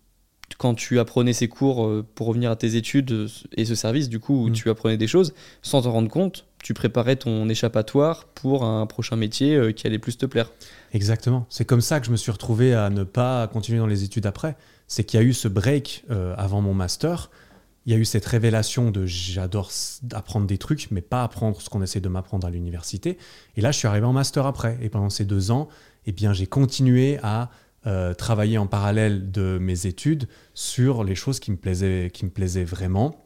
quand tu apprenais ces cours euh, pour revenir à tes études euh, et ce service du coup où Mm. tu apprenais des choses sans t'en rendre compte, tu préparais ton échappatoire pour un prochain métier euh, qui allait plus te plaire. Exactement. C'est comme ça que je me suis retrouvé à ne pas continuer dans les études après. C'est qu'il y a eu ce break euh, avant mon master. Il y a eu cette révélation de j'adore apprendre des trucs, mais pas apprendre ce qu'on essaie de m'apprendre à l'université. Et là, je suis arrivé en master après. Et pendant ces deux ans, eh bien, j'ai continué à euh, travailler en parallèle de mes études sur les choses qui me plaisaient, qui me plaisaient vraiment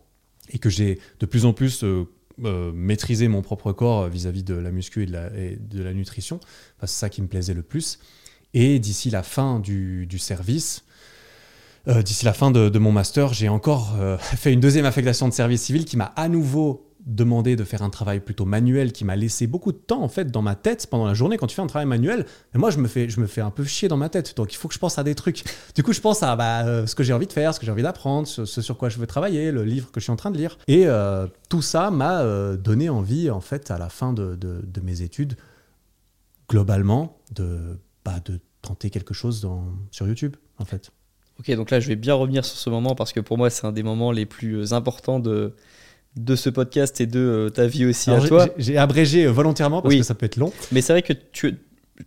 et que j'ai de plus en plus euh, maîtrisé mon propre corps vis-à-vis de la muscu et de la, nutrition. C'est ça qui me plaisait le plus. Et d'ici la fin du, service, euh, d'ici la fin de, de mon master, j'ai encore euh, fait une deuxième affectation de service civil qui m'a à nouveau demandé de faire un travail plutôt manuel qui m'a laissé beaucoup de temps en fait dans ma tête pendant la journée quand tu fais un travail manuel. Moi je me fais je me fais un peu chier dans ma tête. Donc il faut que je pense à des trucs. Du coup je pense à bah, euh, ce que j'ai envie de faire ce que j'ai envie d'apprendre ce, ce sur quoi je veux travailler le livre que je suis en train de lire. Et euh, tout ça m'a euh, donné envie en fait à la fin de, de- de mes études globalement de bah, de tenter quelque chose dans, sur YouTube en fait. Ok, donc là, je vais bien revenir sur ce moment parce que pour moi, c'est un des moments les plus importants de, de ce podcast et de euh, ta vie aussi Alors, à toi. j'ai abrégé euh, volontairement parce Oui. que ça peut être long Mais c'est vrai que tu,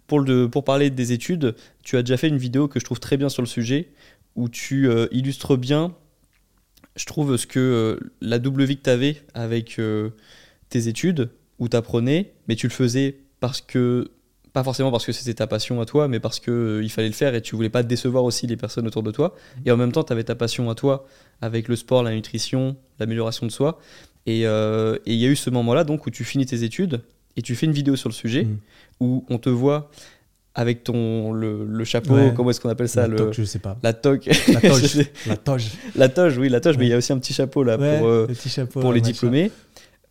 pour, le, pour parler des études, tu as déjà fait une vidéo que je trouve très bien sur le sujet où tu euh, illustres bien, je trouve, ce que euh, la double vie que tu avais avec euh, tes études où tu apprenais, mais tu le faisais parce que, pas forcément parce que c'était ta passion à toi, mais parce qu'il fallait le faire et tu voulais pas décevoir aussi les personnes autour de toi. Et en même temps, tu avais ta passion à toi avec le sport, la nutrition, l'amélioration de soi. Et euh, et il y a eu ce moment-là donc où tu finis tes études et tu fais une vidéo sur le sujet Mhm. où on te voit avec ton le, le chapeau, Ouais. comment est-ce qu'on appelle ça la le, toque, je sais pas La toque. la toge la toge la toge, oui, la toge, mais il y a aussi un petit chapeau là Ouais, pour, euh, le petit chapeau pour les diplômés.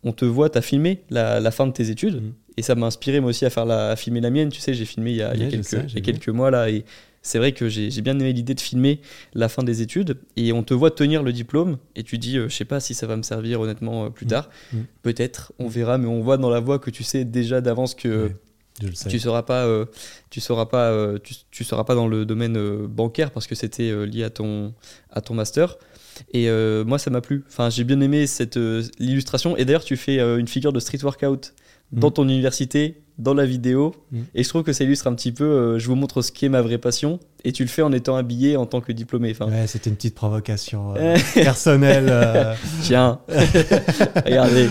On te voit, tu as filmé la, la fin de tes études Mhm. et ça m'a inspiré moi aussi à faire la, à filmer la mienne. Tu sais, j'ai filmé il y a, il y a Ouais, je quelques, sais, il y a j'ai vu. quelques mois là et c'est vrai que j'ai bien aimé l'idée de filmer la fin des études et on te voit tenir le diplôme et tu dis, euh, je sais pas si ça va me servir honnêtement euh, plus Mhm. tard. Mhm. Peut-être, on verra, mais on voit dans la voix que tu sais déjà d'avance que Ouais, je le sais tu seras pas euh, tu seras pas euh, tu, tu seras pas dans le domaine euh, bancaire parce que c'était lié à ton à ton master et moi ça m'a plu enfin j'ai bien aimé cette l'illustration et d'ailleurs tu fais une figure de street workout dans Mhm. ton université dans la vidéo Mhm. et je trouve que ça illustre un petit peu euh, je vous montre ce qu'est ma vraie passion et tu le fais en étant habillé en tant que diplômé enfin Ouais, c'était une petite provocation euh, personnelle. euh, tiens regardez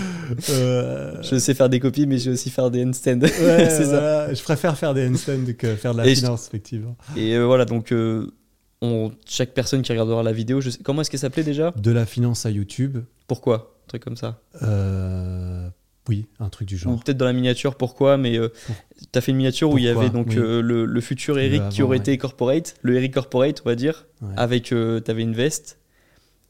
je sais faire des copies mais je sais aussi faire des handstands ouais, c'est ça. Je préfère faire des handstands que faire de la Et je- finance, effectivement. Et voilà, donc on, chaque personne qui regardera la vidéo, je sais, comment est-ce qu'elle s'appelait déjà? De la finance à YouTube, Pourquoi? Un truc comme ça. euh, oui, un truc du genre. peut-être dans la miniature, pourquoi Mais euh, tu as fait une miniature où il y avait donc Oui. euh, le, le futur Eric qui avant, aurait ouais. été corporate, le Eric corporate, on va dire, Ouais. avec, tu avais une veste.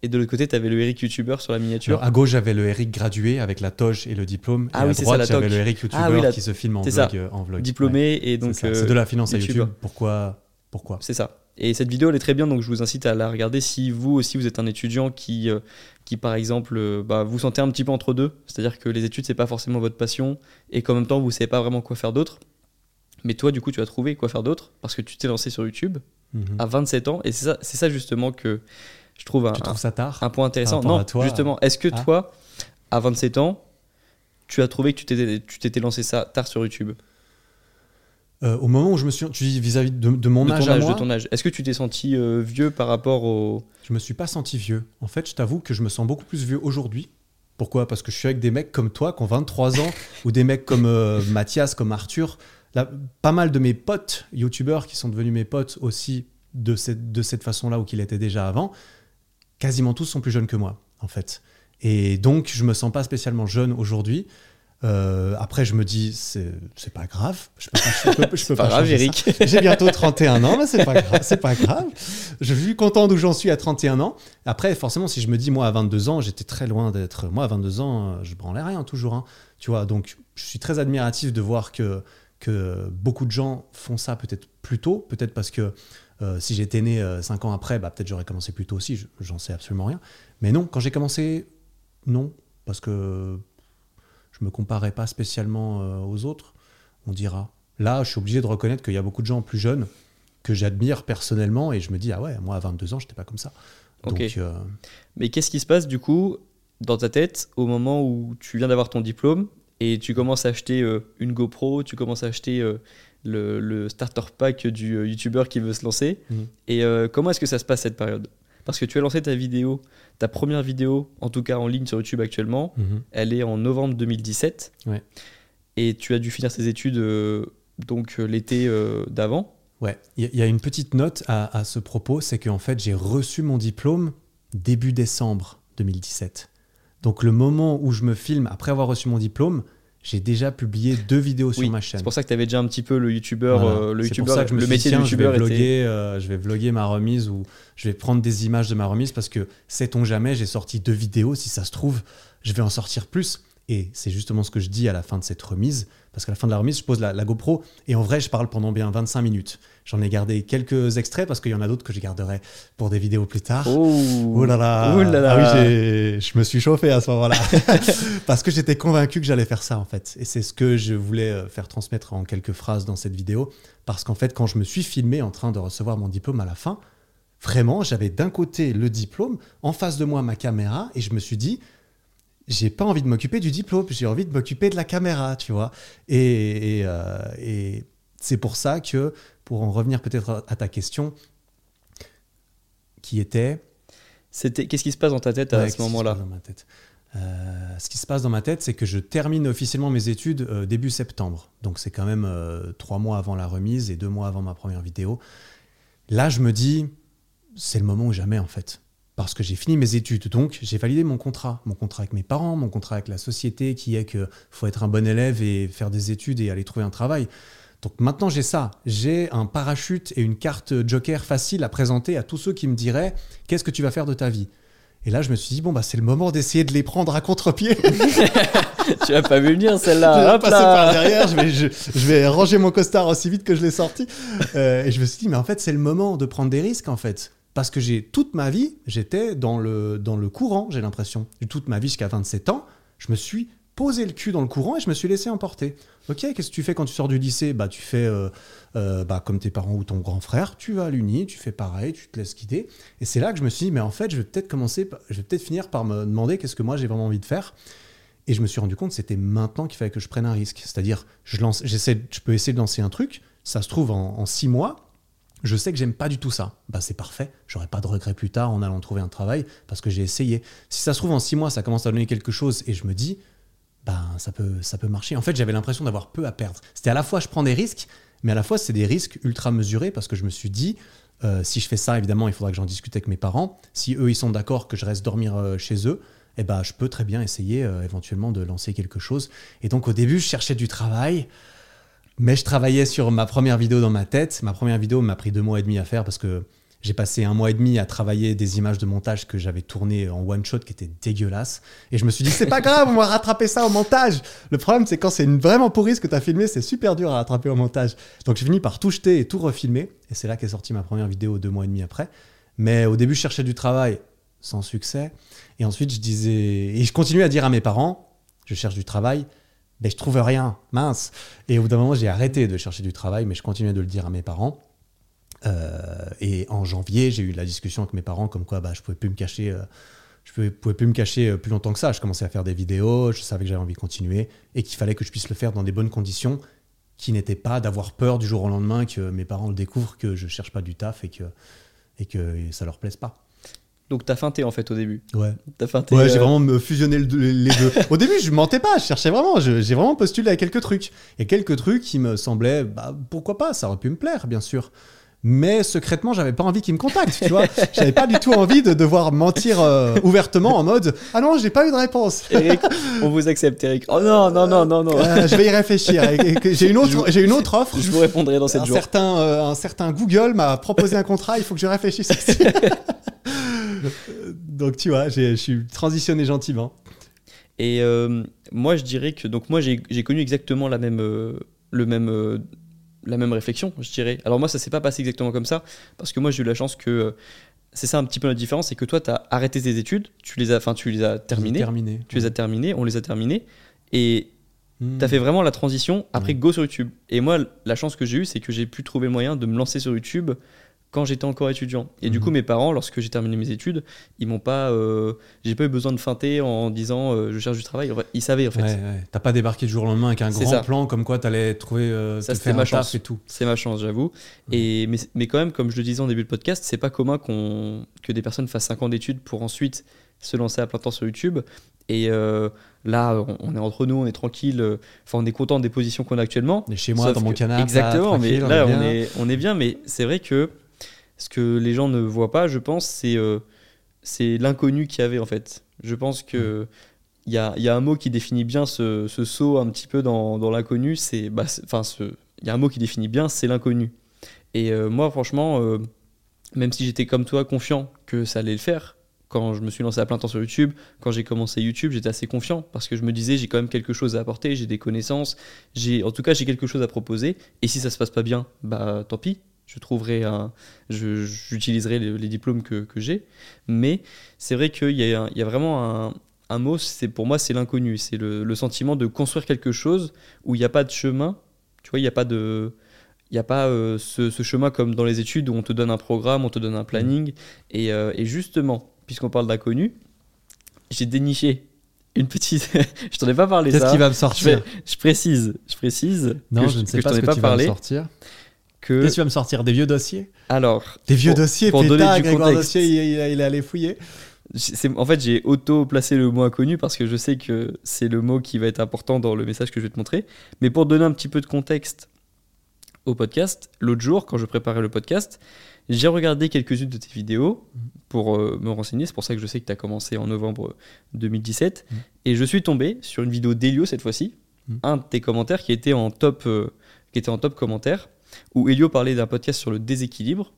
Et de l'autre côté, tu avais le Eric YouTuber sur la miniature. Alors, à gauche, j'avais le Eric gradué avec la toge et le diplôme. Ah et oui, c'est ça, la j'avais le Eric YouTuber Ah oui, la- qui se filme en vlog, ça. euh, en vlog. diplômé et donc c'est euh, C'est de la finance à YouTube. YouTube. Pourquoi Pourquoi? C'est ça. Et cette vidéo, elle est très bien, donc je vous incite à la regarder si vous aussi vous êtes un étudiant qui, euh, qui par exemple, euh, bah, vous sentez un petit peu entre deux, c'est-à-dire que les études, c'est pas forcément votre passion, et qu'en même temps, vous savez pas vraiment quoi faire d'autre. Mais toi, du coup, tu as trouvé quoi faire d'autre, parce que tu t'es lancé sur YouTube Mhm. à 27 ans, et c'est ça, ça justement que je trouve un, Tu trouves ça tard un point intéressant. Non, toi, justement, est-ce que ah. toi, à 27 ans, tu as trouvé que tu t'étais, tu t'étais lancé ça tard sur YouTube? Euh, Au moment où je me suis. Tu dis vis-à-vis de, de mon de âge ton à moi de ton âge. Est-ce que tu t'es senti euh, vieux par rapport au. Je me suis pas senti vieux. En fait, je t'avoue que je me sens beaucoup plus vieux aujourd'hui. Pourquoi? Parce que je suis avec des mecs comme toi qui ont 23 ans, ou des mecs comme euh, Mathias, comme Arthur. Là, pas mal de mes potes youtubeurs qui sont devenus mes potes aussi de cette, de cette façon-là ou qu'ils l'étaient déjà avant, quasiment tous sont plus jeunes que moi, en fait. Et donc, je me sens pas spécialement jeune aujourd'hui. Euh, après, je me dis, c'est pas grave. Je peux pas, je peux, je peux Pas grave. Eric. J'ai bientôt 31 ans, mais c'est pas grave. C'est pas grave. Je suis content d'où j'en suis à 31 ans. Après, forcément, si je me dis, moi, à 22 ans, j'étais très loin d'être. Moi, à 22 ans, euh, je branlais rien toujours. hein. Tu vois, donc je suis très admiratif de voir que, que beaucoup de gens font ça peut-être plus tôt. Peut-être parce que euh, si j'étais né 5 ans après, bah, peut-être j'aurais commencé plus tôt aussi. Je- J'en sais absolument rien. Mais non, quand j'ai commencé, non. Parce que je me comparais pas spécialement euh, aux autres, on dira. Là, je suis obligé de reconnaître qu'il y a beaucoup de gens plus jeunes que j'admire personnellement et je me dis, ah ouais, moi à 22 ans, j'étais pas comme ça. Donc, euh, Mais qu'est-ce qui se passe du coup dans ta tête au moment où tu viens d'avoir ton diplôme et tu commences à acheter euh, une GoPro, tu commences à acheter euh, le, le starter pack du YouTuber qui veut se lancer. Mhm. Et comment est-ce que ça se passe cette période? Parce que tu as lancé ta vidéo, ta première vidéo, en tout cas en ligne sur YouTube actuellement, Mhm. elle est en novembre 2017. Ouais. Et tu as dû finir tes études euh, donc euh, l'été euh, d'avant. Ouais, il y, a- il y a une petite note à, à ce propos, c'est qu'en fait, j'ai reçu mon diplôme début décembre 2017. Donc, le moment où je me filme, après avoir reçu mon diplôme, j'ai déjà publié deux vidéos sur ma chaîne. C'est pour ça que tu avais déjà un petit peu le youtubeur, Voilà. euh, le C'est pour youtubeur, ça que je me le suis métier de tiens, je vais youtubeur était. euh, je vais vlogger ma remise ou je vais prendre des images de ma remise parce que sait-on jamais, j'ai sorti deux vidéos. Si ça se trouve, je vais en sortir plus. Et c'est justement ce que je dis à la fin de cette remise. Parce qu'à la fin de la remise, je pose la, la GoPro et en vrai, je parle pendant bien 25 minutes. J'en ai gardé quelques extraits parce qu'il y en a d'autres que je garderai pour des vidéos plus tard. Oh, Oh là là, Oh là là. Ah oui, je me suis chauffé à ce moment-là. Parce que j'étais convaincu que j'allais faire ça, en fait. Et c'est ce que je voulais euh, faire transmettre en quelques phrases dans cette vidéo. Parce qu'en fait, quand je me suis filmé en train de recevoir mon diplôme à la fin, vraiment, j'avais d'un côté le diplôme, en face de moi ma caméra, et je me suis dit, j'ai pas envie de m'occuper du diplôme, j'ai envie de m'occuper de la caméra, tu vois. Et, et, euh, et c'est pour ça que, pour en revenir peut-être à- ta question, qui était... C'était qu'est-ce qui se passe dans ta tête à Ouais, ce moment-là passe dans ma tête? Euh, ce qui se passe dans ma tête, c'est que je termine officiellement mes études euh, début septembre. Donc c'est quand même euh, trois mois avant la remise et deux mois avant ma première vidéo. Là, je me dis, c'est le moment ou jamais en fait. Parce que j'ai fini mes études, donc j'ai validé mon contrat. Mon contrat avec mes parents, mon contrat avec la société qui est que faut être un bon élève et faire des études et aller trouver un travail. Donc maintenant j'ai ça. J'ai un parachute et une carte joker facile à présenter à tous ceux qui me diraient qu'est-ce que tu vas faire de ta vie? Et là, je me suis dit, bon, bah, c'est le moment d'essayer de les prendre à contre-pied. Tu l'as pas vu venir je celle-là. vais Hop passer par derrière, je vais, je, je vais ranger mon costard aussi vite que je l'ai sorti. Euh, et je me suis dit, mais en fait, c'est le moment de prendre des risques, en fait. Parce que j'ai toute ma vie, j'étais dans le, dans le courant, j'ai l'impression. Toute ma vie jusqu'à 27 ans, je me suis posé le cul dans le courant et je me suis laissé emporter. Ok, qu'est-ce que tu fais quand tu sors du lycée? Bah, tu fais euh, euh, bah, comme tes parents ou ton grand frère, tu vas à l'uni, tu fais pareil, tu te laisses guider. Et c'est là que je me suis dit, mais en fait, je vais peut-être commencer, je vais peut-être finir par me demander qu'est-ce que moi j'ai vraiment envie de faire. Et je me suis rendu compte c'était maintenant qu'il fallait que je prenne un risque. C'est-à-dire, je, lance, j'essaie, je peux essayer de lancer un truc, ça se trouve en six mois, je sais que j'aime pas du tout ça. Bah c'est parfait, j'aurai pas de regrets plus tard en allant trouver un travail parce que j'ai essayé. Si ça se trouve en six mois, ça commence à donner quelque chose et je me dis, bah ça peut, ça peut marcher. En fait, j'avais l'impression d'avoir peu à perdre. C'était à la fois je prends des risques, mais à la fois c'est des risques ultra mesurés parce que je me suis dit, euh, si je fais ça, évidemment, il faudra que j'en discute avec mes parents. Si eux, ils sont d'accord que je reste dormir euh, chez eux, eh ben, je peux très bien essayer euh, éventuellement de lancer quelque chose. Et donc au début, je cherchais du travail, mais je travaillais sur ma première vidéo dans ma tête. Ma première vidéo m'a pris deux mois et demi à faire parce que j'ai passé un mois et demi à travailler des images de montage que j'avais tournées en one shot qui étaient dégueulasses. Et je me suis dit, c'est pas grave, on va rattraper ça au montage. Le problème, c'est quand c'est vraiment pourrie ce que tu as filmé, c'est super dur à rattraper au montage. Donc j'ai fini par tout jeter et tout refilmer. Et c'est là qu'est sortie ma première vidéo deux mois et demi après. Mais au début, je cherchais du travail sans succès. Et ensuite, je disais, et je continuais à dire à mes parents, je cherche du travail, mais je trouve rien, mince. Et au bout d'un moment, j'ai arrêté de chercher du travail, mais je continuais de le dire à mes parents. Euh, et en janvier, j'ai eu la discussion avec mes parents comme quoi bah, je pouvais plus me cacher. euh, je pouvais, pouvais plus me cacher euh, plus longtemps que ça. Je commençais à faire des vidéos, je savais que j'avais envie de continuer et qu'il fallait que je puisse le faire dans des bonnes conditions, qui n'étaient pas d'avoir peur du jour au lendemain que mes parents le découvrent que je cherche pas du taf et que, et que ça leur plaise pas. Donc t'as feinté en fait au début. Ouais. T'as feinté. Ouais, euh, j'ai vraiment me fusionné le- les deux. Au début, je mentais pas, je cherchais vraiment, j'ai vraiment postulé à quelques trucs. Et quelques trucs qui me semblaient, bah, pourquoi pas, ça aurait pu me plaire, bien sûr. Mais secrètement, j'avais pas envie qu'ils me contactent, tu vois. J'avais pas du tout envie de devoir mentir euh, ouvertement en mode Ah non, j'ai pas eu de réponse. Eric, on vous accepte, Eric. Oh non, non, non, non, non. Euh, je vais y réfléchir. J'ai une, autre- j'ai une autre offre. Je vous répondrai dans cette Un journée. certain, euh, un certain Google m'a proposé un contrat, il faut que je réfléchisse. Donc tu vois, je suis transitionné gentiment. Et euh, moi, je dirais que donc moi j'ai connu exactement la même euh, le même euh, la même réflexion, je dirais. Alors moi, ça s'est pas passé exactement comme ça parce que moi j'ai eu la chance que c'est ça un petit peu la différence, c'est que toi tu as arrêté tes études, tu les as enfin tu les as terminées, Terminé. tu les as terminées, on les a terminées et Hmm. tu as fait vraiment la transition après Ouais. go sur YouTube. Et moi, la chance que j'ai eue, c'est que j'ai pu trouver le moyen de me lancer sur YouTube quand j'étais encore étudiant. Et du Mhm. coup, mes parents, lorsque j'ai terminé mes études, ils m'ont pas, euh, j'ai pas eu besoin de feinter en disant euh, je cherche du travail. Ils savaient en fait. Ouais, ouais. T'as pas débarqué du jour au lendemain avec un grand ça. plan comme quoi t'allais trouver euh, Ça, c'était ma un chance. taf et tout. C'est ma chance, j'avoue. Et mais, mais quand même, comme je le disais en début de podcast, c'est pas commun qu'on que des personnes fassent 5 ans d'études pour ensuite se lancer à plein temps sur YouTube. Et euh, là, on, on est entre nous, on est tranquille. euh, Enfin, on est content des positions qu'on a actuellement. Et chez moi, dans mon canapé. Exactement, mais tranquille, là, on est, on est bien. Mais c'est vrai que ce que les gens ne voient pas, je pense, c'est euh, c'est l'inconnu qu'il y avait en fait. Je pense que il y a, y a un mot qui définit bien ce, ce saut un petit peu dans, dans l'inconnu. C'est, bah, enfin, il y a un mot qui définit bien, c'est l'inconnu. Et euh, moi, franchement, euh, même si j'étais comme toi confiant que ça allait le faire, quand je me suis lancé à plein temps sur YouTube, quand j'ai commencé YouTube, j'étais assez confiant parce que je me disais j'ai quand même quelque chose à apporter, j'ai des connaissances, j'ai en tout cas j'ai quelque chose à proposer. Et si ça se passe pas bien, bah tant pis, je trouverai un, je- j'utiliserai les, les diplômes que, que j'ai. Mais c'est vrai qu'il y, a y vraiment un, un mot, c'est pour moi c'est l'inconnu, c'est le, le sentiment de construire quelque chose où il n'y a pas de chemin, tu vois, il n'y a pas de il n'y a pas euh, ce, ce chemin comme dans les études où on te donne un programme, on te donne un planning. Et, euh, et justement, puisqu'on parle d'inconnu, j'ai déniché une petite. je t'en ai pas parlé Qu'est-ce qui va me je, sortir je précise, je précise. Non, que je ne sais que pas t'en ce que pas tu vas me sortir. Que tu vas me sortir Des vieux dossiers? Alors, Des vieux pour- dossiers, pour donner du Grégoire contexte. Dossier, il, il- il est allé fouiller. en fait, j'ai auto placé le mot inconnu parce que je sais que c'est le mot qui va être important dans le message que je vais te montrer. Mais pour donner un petit peu de contexte au podcast, l'autre jour, quand je préparais le podcast, j'ai regardé quelques-unes de tes vidéos pour euh, me renseigner. C'est pour ça que je sais que tu as commencé en novembre 2017. Mhm. Et je suis tombé sur une vidéo d'Elio cette fois-ci, Mhm. un de tes commentaires qui était en top, euh, qui était en top commentaire, où Elio parlait d'un podcast sur le déséquilibre.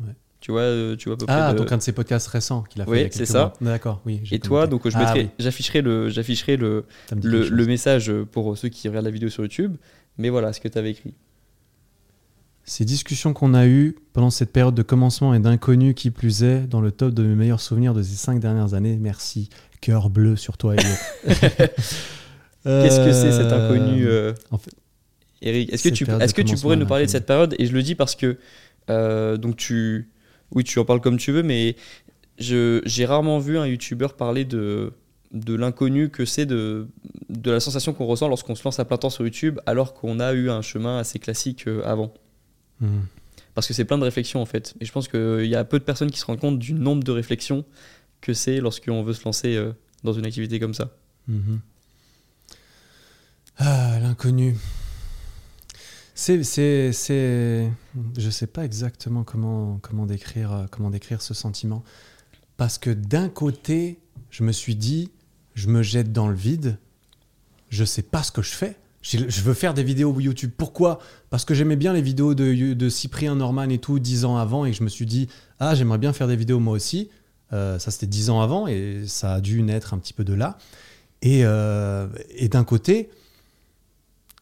Ouais. Tu vois, euh, tu vois à peu Ah, près de- donc un de ses podcasts récents qu'il a fait Oui, c'est ça. D'accord, oui. Et toi, donc je Ah oui, j'afficherai le, j'afficherai le, le, message pour ceux qui regardent la vidéo sur YouTube. Mais voilà ce que tu avais écrit. Ces discussions qu'on a eues pendant cette période de commencement et d'inconnu qui plus est, dans le top de mes meilleurs souvenirs de ces cinq dernières années. Merci. Cœur bleu sur toi, Elio. Qu'est-ce que c'est cet Euh, inconnu, euh, en fait, Eric Est-ce que tu, de que tu pourrais nous parler de cette période Et je le dis parce que euh, donc tu, oui, tu en parles comme tu veux, mais j'ai rarement vu un YouTuber parler de de l'inconnu que c'est de, de la sensation qu'on ressent lorsqu'on se lance à plein temps sur YouTube alors qu'on a eu un chemin assez classique euh, avant. hmm. Parce que c'est plein de réflexions en fait. Et je pense qu'il y a peu de personnes qui se rendent compte du nombre de réflexions que c'est lorsqu'on veut se lancer euh, dans une activité comme ça. Mhm. Ah, l'inconnu. C'est, c'est, c'est, je sais pas exactement comment, comment décrire, euh, comment décrire ce sentiment, parce que d'un côté, je me suis dit, je me jette dans le vide, je sais pas ce que je fais. Je veux faire des vidéos YouTube. Pourquoi? Parce que j'aimais bien les vidéos de, de Cyprien Norman et tout dix ans avant, et je me suis dit, ah, j'aimerais bien faire des vidéos moi aussi. Euh, ça, c'était dix ans avant, et ça a dû naître un petit peu de là. Et, euh, et d'un côté,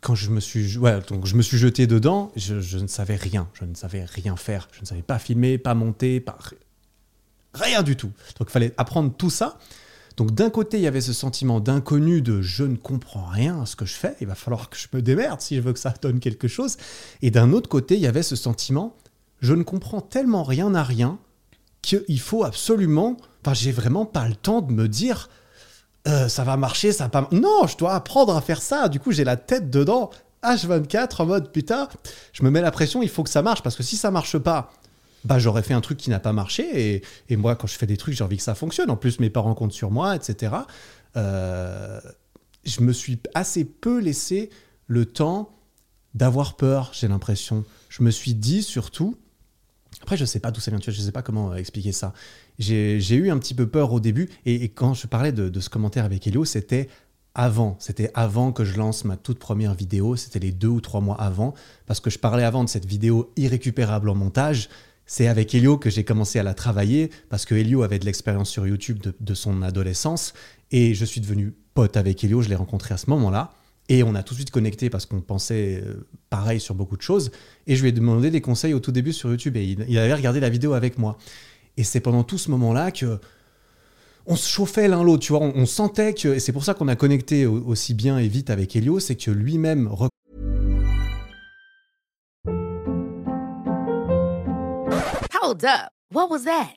quand je me suis, ouais, donc je me suis jeté dedans, je, ne savais rien. Je ne savais rien faire. Je ne savais pas filmer, pas monter, pas rien du tout. Donc il fallait apprendre tout ça. Donc d'un côté, il y avait ce sentiment d'inconnu de je ne comprends rien à ce que je fais. Il va falloir que je me démerde si je veux que ça donne quelque chose. Et d'un autre côté, il y avait ce sentiment je ne comprends tellement rien à rien qu'il faut absolument. Enfin, j'ai vraiment pas le temps de me dire euh, ça va marcher, ça va pas. Non, je dois apprendre à faire ça. Du coup, j'ai la tête dedans, H24, en mode putain, je me mets la pression, il faut que ça marche. Parce que si ça marche pas, bah, j'aurais fait un truc qui n'a pas marché. Et, moi, quand je fais des trucs, j'ai envie que ça fonctionne. En plus, mes parents comptent sur moi, etc. Euh, je me suis assez peu laissé le temps d'avoir peur, j'ai l'impression. Je me suis dit surtout. Après, je sais pas d'où ça vient, tu vois, je sais pas comment euh, expliquer ça. J'ai eu un petit peu peur au début, et, quand je parlais de, ce commentaire avec Elio, c'était avant. C'était avant que je lance ma toute première vidéo, c'était les deux ou trois mois avant, parce que je parlais avant de cette vidéo irrécupérable en montage. C'est avec Elio que j'ai commencé à la travailler, parce que Elio avait de l'expérience sur YouTube de, de son adolescence, et je suis devenu pote avec Elio, je l'ai rencontré à ce moment-là. Et on a tout de suite connecté parce qu'on pensait euh, pareil sur beaucoup de choses. Et je lui ai demandé des conseils au tout début sur YouTube et il avait regardé la vidéo avec moi. Et c'est pendant tout ce moment-là que on se chauffait l'un l'autre, tu vois. On, sentait que, et c'est pour ça qu'on a connecté au- aussi bien et vite avec Elio, c'est que lui-même Hold up. What was that?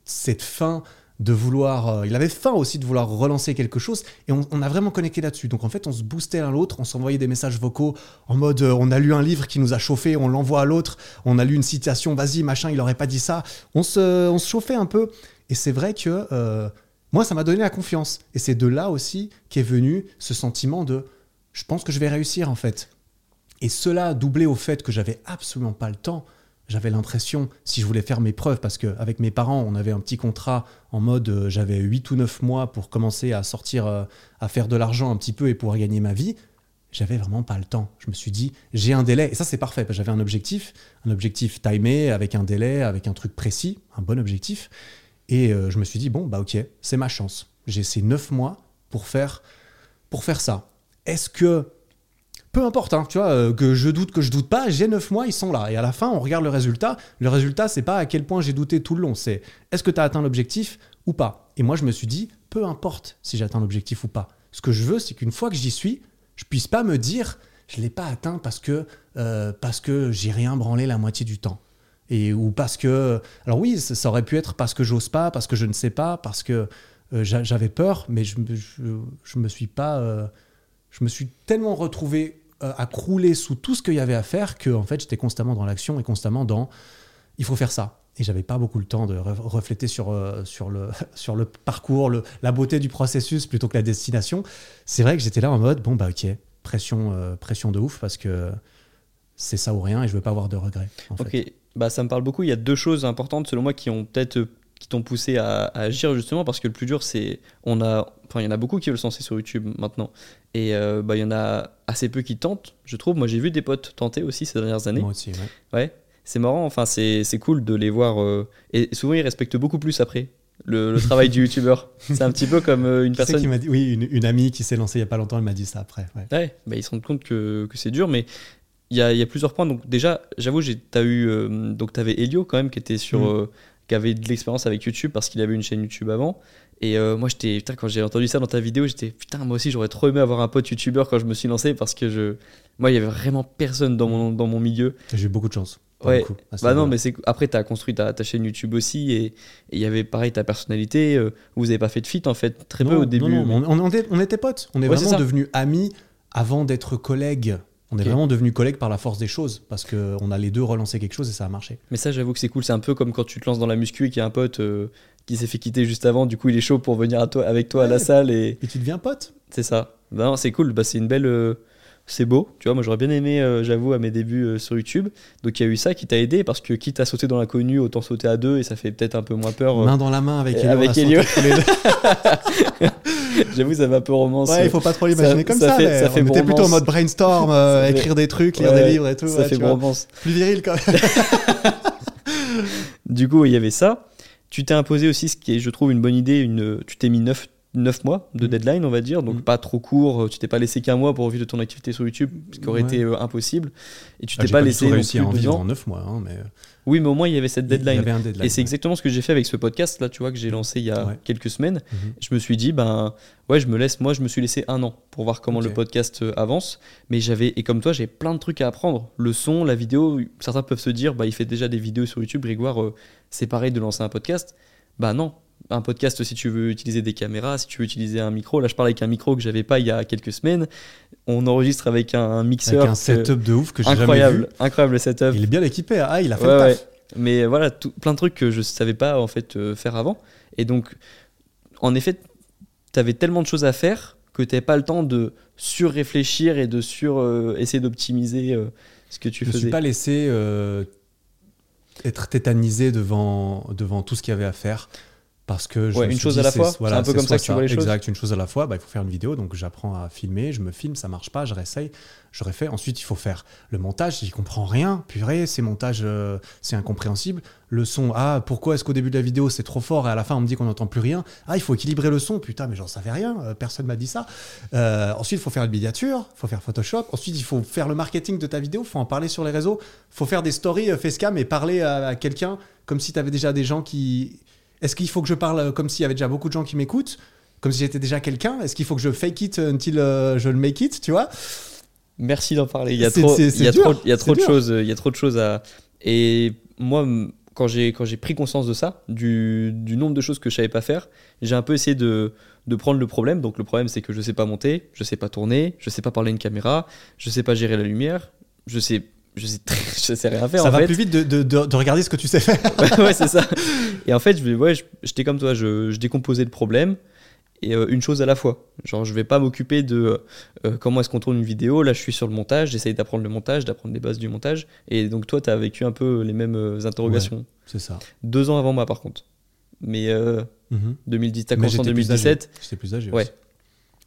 cette faim de vouloir, euh, il avait faim aussi de vouloir relancer quelque chose et on, a vraiment connecté là-dessus. Donc en fait, on se boostait l'un l'autre, on s'envoyait des messages vocaux en mode euh, on a lu un livre qui nous a chauffé, on l'envoie à l'autre, on a lu une citation, vas-y machin, il aurait pas dit ça. On se, on se chauffait un peu et c'est vrai que euh, moi ça m'a donné la confiance et c'est de là aussi qu'est venu ce sentiment de je pense que je vais réussir en fait. Et cela doublé au fait que j'avais absolument pas le temps j'avais l'impression, si je voulais faire mes preuves, parce qu'avec mes parents, on avait un petit contrat en mode euh, j'avais 8 ou 9 mois pour commencer à sortir, euh, à faire de l'argent un petit peu et pouvoir gagner ma vie, j'avais vraiment pas le temps. Je me suis dit, j'ai un délai, et ça c'est parfait, parce que j'avais un objectif, un objectif timé, avec un délai, avec un truc précis, un bon objectif. Et euh, je me suis dit, bon, bah ok, c'est ma chance. J'ai ces 9 mois pour faire, pour faire ça. Est-ce que peu importe, hein, tu vois, euh, que je doute, que je doute pas, j'ai 9 mois, ils sont là. Et à la fin, on regarde le résultat. Le résultat, c'est pas à quel point j'ai douté tout le long, c'est est-ce que tu as atteint l'objectif ou pas? Et moi, je me suis dit, peu importe si j'ai atteint l'objectif ou pas. Ce que je veux, c'est qu'une fois que j'y suis, je puisse pas me dire, je l'ai pas atteint parce que, euh, parce que j'ai rien branlé la moitié du temps. Et, ou parce que. Alors oui, ça, aurait pu être parce que j'ose pas, parce que je ne sais pas, parce que euh, j'a- j'avais peur, mais je, je, je me suis pas. je me suis tellement retrouvé euh, à crouler sous tout ce qu'il y avait à faire que en fait j'étais constamment dans l'action et constamment dans il faut faire ça et j'avais pas beaucoup le temps de re- refléter sur, euh, sur, le, sur le parcours le- la beauté du processus plutôt que la destination c'est vrai que j'étais là en mode bon bah ok pression euh, pression de ouf parce que c'est ça ou rien et je veux pas avoir de regrets en Ok, fait. bah ça me parle beaucoup. Il y a deux choses importantes selon moi qui ont peut-être t'ont poussé à, à agir justement parce que le plus dur c'est on a enfin il y en a beaucoup qui veulent se lancer sur YouTube maintenant et euh, bah il y en a assez peu qui tentent je trouve moi j'ai vu des potes tenter aussi ces dernières années moi aussi ouais. ouais c'est marrant enfin c'est c'est cool de les voir euh, et souvent ils respectent beaucoup plus après le, le travail du youtubeur c'est un petit peu comme euh, une Qui personne qui m'a dit oui une, une amie qui s'est lancée il y a pas longtemps elle m'a dit ça après ouais. Ouais, bah, ils se rendent compte que, que c'est dur, mais il y a, y a plusieurs points. Donc déjà, j'avoue, j'ai- t'as eu, euh, donc t'avais Elio quand même qui était sur, Mm. euh, qui avait de l'expérience avec YouTube parce qu'il avait une chaîne YouTube avant. Et euh, moi, j'étais, putain, quand j'ai entendu ça dans ta vidéo, j'étais, putain, moi aussi, j'aurais trop aimé avoir un pote YouTubeur quand je me suis lancé parce que je, moi, il y avait vraiment personne dans mon, dans mon milieu. j'ai eu beaucoup de chance Ouais. coup, Bah non, mais c'est après, t'as construit ta, ta chaîne YouTube aussi et il y avait pareil ta personnalité. euh, vous avez pas fait de fit en fait, très peu au début. non, non, mais- on, on était, on était potes. On est Ouais, vraiment ça. devenus amis avant d'être collègues. On est vraiment devenus collègues par la force des choses parce qu'on a les deux relancé quelque chose et ça a marché. Mais ça, j'avoue que c'est cool. C'est un peu comme quand tu te lances dans la muscu et qu'il y a un pote euh, qui s'est fait quitter juste avant. Du coup, il est chaud pour venir à toi, avec toi à la salle. Et Et tu deviens pote? c'est ça. Non, c'est cool. Bah, c'est une belle. euh, c'est beau. Tu vois, moi, j'aurais bien aimé, euh, j'avoue, à mes débuts sur YouTube. Donc, il y a eu ça qui t'a aidé parce que quitte à sauter dans l'inconnu, autant sauter à deux et ça fait peut-être un peu moins peur. Main dans la main avec Elio. avec Elio. j'avoue, ça va un peu romance. Ouais, il faut pas trop l'imaginer comme ça ça. fait- mais ça fait on était plutôt en mode brainstorm, euh, fait- écrire des trucs, lire Ouais, des livres et tout. Ça ouais, fait tu vois. bromance. Plus viril quand même. Du coup, il y avait ça. Tu t'es imposé aussi ce qui est, je trouve, une bonne idée. Une, tu t'es mis 9, mois de Mm. deadline, on va dire, donc Mm. pas trop court. Tu t'es pas laissé qu'un mois pour vivre de ton activité sur YouTube, ce qui aurait Ouais. été euh, impossible. Et tu Ah, t'es j'ai pas laissé non réussi à en vivre en 9 mois. hein, mais Oui, mais au moins il y avait cette deadline. avait un deadline. Et c'est ouais. exactement ce que j'ai fait avec ce podcast là, tu vois, que j'ai lancé il y a Ouais. quelques semaines. Mhm. Je me suis dit, ben ouais, je me laisse, moi je me suis laissé un an pour voir comment le podcast euh, avance. Mais j'avais, et comme toi, j'ai plein de trucs à apprendre. Le son, la vidéo, certains peuvent se dire, bah il fait déjà des vidéos sur YouTube, Grégoire, euh, c'est pareil de lancer un podcast. Bah non. Un podcast, si tu veux utiliser des caméras, si tu veux utiliser un micro, là je parle avec un micro que j'avais pas il y a quelques semaines. On enregistre avec un, un mixeur Avec un setup de ouf que j'ai jamais incroyable, vu. incroyable le setup. Il est bien équipé. Ah, il a fait Ouais, le ouais. Mais voilà, tout- plein de trucs que je savais pas en fait euh, faire avant. Et donc, en effet, tu avais tellement de choses à faire que tu pas le temps de sur-réfléchir et de sur euh, essayer d'optimiser euh, ce que tu Je me faisais. suis pas laissé être tétanisé devant, devant tout ce qu'il y avait à faire. Parce que je Ouais, une chose dit, à la fois C'est un peu comme ça que tu vois les choses Exact, une chose à la fois. Bah, il faut faire une vidéo, donc j'apprends à filmer, je me filme, ça marche pas, je réessaye, je refais. Ensuite, il faut faire le montage, j'y comprends rien. Purée, ces montages, euh, c'est incompréhensible. Le son, ah, pourquoi est-ce qu'au début de la vidéo c'est trop fort et à la fin on me dit qu'on n'entend plus rien? Ah, il faut équilibrer le son, putain, mais j'en savais rien, euh, personne m'a dit ça. Euh, ensuite, il faut faire une miniature, il faut faire Photoshop. Ensuite, il faut faire le marketing de ta vidéo, il faut en parler sur les réseaux, il faut faire des stories euh, facecam et parler à, à quelqu'un comme si tu avais déjà des gens qui. Est-ce qu'il faut que je parle euh, comme s'il y avait déjà beaucoup de gens qui m'écoutent Comme si j'étais déjà quelqu'un Est-ce qu'il faut que je fake it until euh, je le make it, tu vois? Merci d'en parler. Il y a trop, c'est- il y a c'est dur, trop, il y a trop c'est de choses. Il y a trop de choses à. Et moi, quand j'ai quand j'ai pris conscience de ça, du, du nombre de choses que je savais pas faire, j'ai un peu essayé de, de prendre le problème. Donc le problème, c'est que je sais pas monter, je sais pas tourner, je sais pas parler à une caméra, je sais pas gérer la lumière, je sais je sais je sais rien faire Ça en va fait. plus vite de, de- de- de regarder ce que tu sais faire. ouais, ouais, c'est ça. Et en fait, je, ouais, je- j'étais comme toi, je, je décomposais le problème et euh, une chose à la fois. Genre, je vais pas m'occuper de euh, comment est-ce qu'on tourne une vidéo. Là, je suis sur le montage, j'essaye d'apprendre le montage, d'apprendre les bases du montage. Et donc, toi, tu as vécu un peu les mêmes euh, interrogations. C'est ça. Deux ans avant moi, par contre. Mais euh, Mhm. 2010, t'as commencé en j'étais plus 2017. âgé. J'étais plus âgé. Ouais. aussi.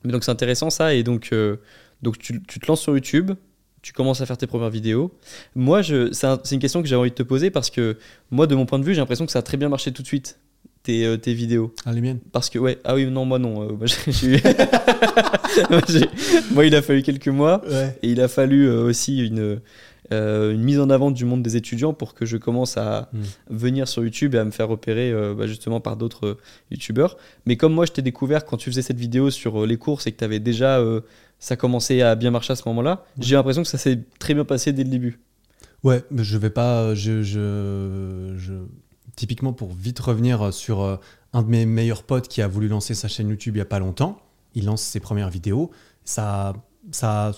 Mais donc c'est intéressant ça, et donc, euh, donc tu, tu te lances sur YouTube, tu commences à faire tes premières vidéos. Moi, je, c'est, un- c'est une question que j'ai envie de te poser parce que moi, de mon point de vue, j'ai l'impression que ça a très bien marché tout de suite, tes, euh, tes vidéos. Ah, les miennes. Parce que, ouais, ah oui, non, moi non. euh, moi, eu- il a fallu quelques mois, Ouais. et il a fallu euh, aussi une, une mise en avant du monde des étudiants pour que je commence à Mm. venir sur YouTube et à me faire repérer bah, justement par d'autres YouTubeurs. Mais comme moi, je t'ai découvert quand tu faisais cette vidéo sur les courses et que tu avais déjà. Ça commençait à bien marcher à ce moment-là, j'ai l'impression que ça s'est très bien passé dès le début. Ouais, mais je vais pas. Je, je, je- Typiquement, pour vite revenir sur euh, un de mes meilleurs potes qui a voulu lancer sa chaîne YouTube il y a pas longtemps, il lance ses premières vidéos. Ça, ça,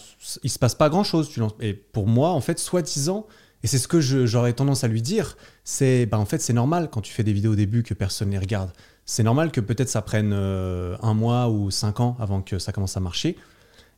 il se passe pas grand chose. Tu lances. Et pour moi, en fait, soi-disant, et c'est ce que j'aurais tendance à lui dire, c'est, bah, en fait, c'est normal quand tu fais des vidéos au début que personne les regarde. C'est normal que peut-être ça prenne euh, un mois ou cinq ans avant que ça commence à marcher.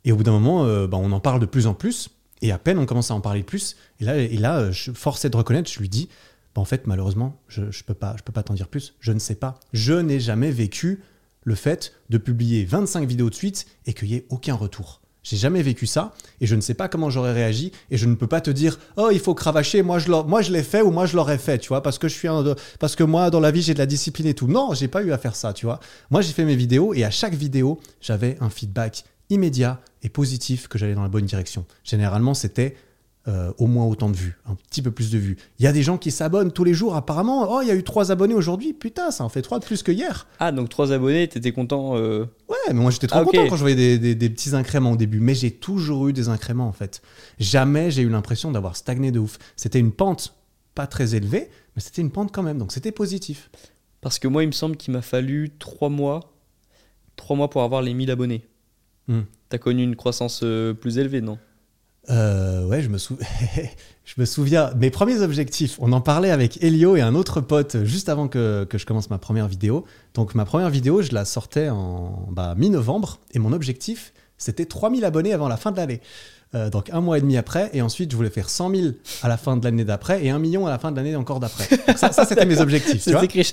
Et au bout d'un moment, euh, bah, on en parle de plus en plus. Et à peine on commence à en parler plus. Et là, et là euh, forcé de reconnaître, je lui dis bah, en fait, malheureusement, je ne je peux pas t'en dire plus. Je ne sais pas. Je n'ai jamais vécu le fait de publier 25 vidéos de suite et qu'il n'y ait aucun retour. J'ai jamais vécu ça et je ne sais pas comment j'aurais réagi et je ne peux pas te dire oh il faut cravacher moi je moi je l'ai fait ou moi je l'aurais fait tu vois parce que je suis un parce que moi dans la vie j'ai de la discipline et tout non j'ai pas eu à faire ça tu vois moi j'ai fait mes vidéos et à chaque vidéo j'avais un feedback immédiat et positif que j'allais dans la bonne direction généralement c'était euh, au moins autant de vues, un petit peu plus de vues. Il y a des gens qui s'abonnent tous les jours apparemment. Oh, il y a eu trois abonnés aujourd'hui. Putain, ça en fait trois de plus que hier. Ah, donc trois abonnés, t'étais content euh, Ouais, mais moi j'étais trop Ah, content quand je voyais des, des- des petits incréments au début. Mais j'ai toujours eu des incréments en fait. Jamais j'ai eu l'impression d'avoir stagné de ouf. C'était une pente pas très élevée, mais c'était une pente quand même. Donc c'était positif. Parce que moi, il me semble qu'il m'a fallu trois mois, trois mois pour avoir les 1000 abonnés. Hmm. T'as connu une croissance euh, plus élevée, non? Euh, ouais, je me, sou- je me souviens. Mes premiers objectifs, on en parlait avec Elio et un autre pote juste avant que, que je commence ma première vidéo. Donc, ma première vidéo, je la sortais en bah, mi-novembre et mon objectif, c'était 3000 abonnés avant la fin de l'année. Euh, donc, un mois et demi après. Et ensuite, je voulais faire 100 000 à la fin de l'année d'après et 1 million à la fin de l'année encore d'après. Ça, ça, c'était mes objectifs.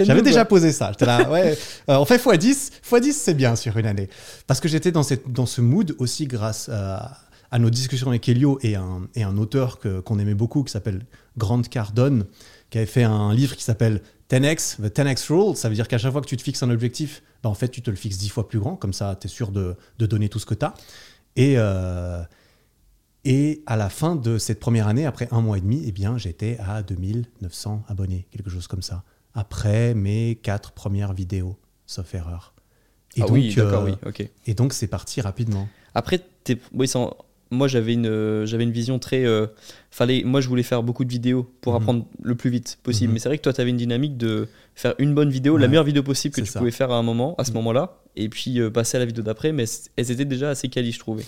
J'avais déjà posé ça. Là, ouais, euh, on fait x10. x10, c'est bien sur une année. Parce que j'étais dans, cette, dans ce mood aussi grâce à, à nos discussions avec Elio et un, et un auteur que- qu'on aimait beaucoup qui s'appelle Grant Cardone, qui avait fait un livre qui s'appelle 10x, The 10x Rule. Ça veut dire qu'à chaque fois que tu te fixes un objectif, bah, en fait, tu te le fixes 10 fois plus grand. Comme ça, tu es sûr de, de donner tout ce que tu as. Et, euh, et à la fin de cette première année, après un mois et demi, eh bien, j'étais à 2900 abonnés, quelque chose comme ça. Après mes quatre premières vidéos, sauf erreur. Et Ah donc, oui, d'accord, euh, oui, ok. Et donc, c'est parti rapidement. Après, oui, moi j'avais une, euh, j'avais une vision très. euh, fallait, moi je voulais faire beaucoup de vidéos pour Mhm. apprendre le plus vite possible. Mhm. Mais c'est vrai que toi tu avais une dynamique de faire une bonne vidéo, la meilleure vidéo possible que tu ça. pouvais faire à un moment, à ce Mhm. moment-là, et puis passer à la vidéo d'après. Mais elles étaient déjà assez quali, je trouvais.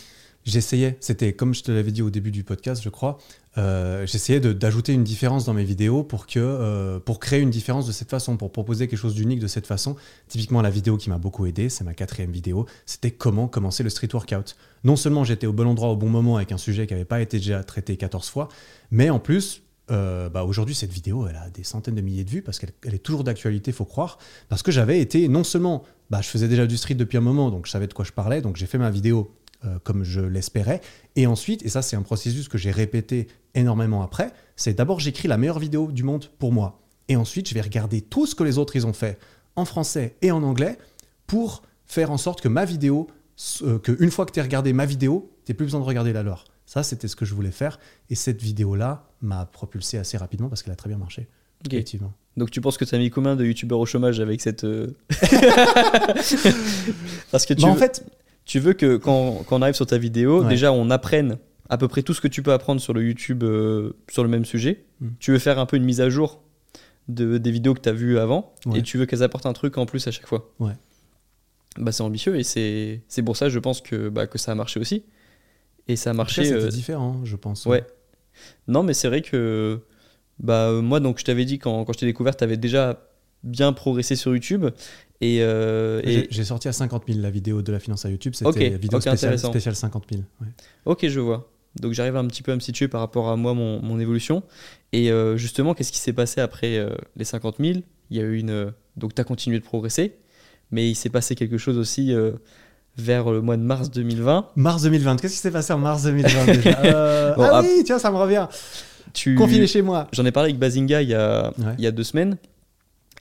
J'essayais, c'était comme je te l'avais dit au début du podcast, je crois, euh, j'essayais d'ajouter une différence dans mes vidéos pour, que, euh, pour créer une différence de cette façon, pour proposer quelque chose d'unique de cette façon. Typiquement, la vidéo qui m'a beaucoup aidé, c'est ma quatrième vidéo, c'était comment commencer le street workout. Non seulement j'étais au bon endroit au bon moment avec un sujet qui n'avait pas été déjà traité 14 fois, mais en plus, euh, bah aujourd'hui, cette vidéo, elle a des centaines de milliers de vues parce qu'elle elle est toujours d'actualité, faut croire. Parce que j'avais été, non seulement, bah, je faisais déjà du street depuis un moment, donc je savais de quoi je parlais, donc j'ai fait ma vidéo euh, comme je l'espérais. Et ensuite, et ça c'est un processus que j'ai répété énormément après, c'est d'abord j'écris la meilleure vidéo du monde pour moi. Et ensuite, je vais regarder tout ce que les autres ils ont fait en français et en anglais pour faire en sorte que ma vidéo, euh, que une fois que tu as regardé ma vidéo, tu plus besoin de regarder la leur. Ça, c'était ce que je voulais faire. Et cette vidéo-là m'a propulsé assez rapidement parce qu'elle a très bien marché. Effectivement. Donc tu penses que tu as mis combien de youtubeurs au chômage avec cette. euh, Parce que tu, Bah, en fait, tu veux que quand, quand on arrive sur ta vidéo, Ouais. déjà on apprenne à peu près tout ce que tu peux apprendre sur le YouTube euh, sur le même sujet. Mm. Tu veux faire un peu une mise à jour de, des vidéos que tu as vues avant Ouais. et tu veux qu'elles apportent un truc en plus à chaque fois. Ouais. Bah, c'est ambitieux et c'est c'est pour ça, je pense, que, bah, que ça a marché aussi. Et ça a marché, c'était euh, différent, je pense. Ouais. Non, mais c'est vrai que bah, euh, moi, donc, je t'avais dit quand, quand je t'ai découvert, tu avais déjà bien progressé sur YouTube. Et, euh, et- J'ai- sorti à 50 000 la vidéo de la finance à YouTube. C'était Ok, vidéo spéciale, intéressant. spéciale 50 000. ouais. Ok, je vois. Donc j'arrive un petit peu à me situer par rapport à moi, mon, mon évolution. Et euh, justement, qu'est-ce qui s'est passé après euh, les 50 000 Il y a eu une. donc tu as continué de progresser, mais il s'est passé quelque chose aussi vers le mois de mars 2020. Mars 2020. Qu'est-ce qui s'est passé en mars 2020 déjà? Bon, Ah oui, tiens, ça me revient. Tu... Confiné chez moi. J'en ai parlé avec Bazinga il y a, Ouais. il y a deux semaines.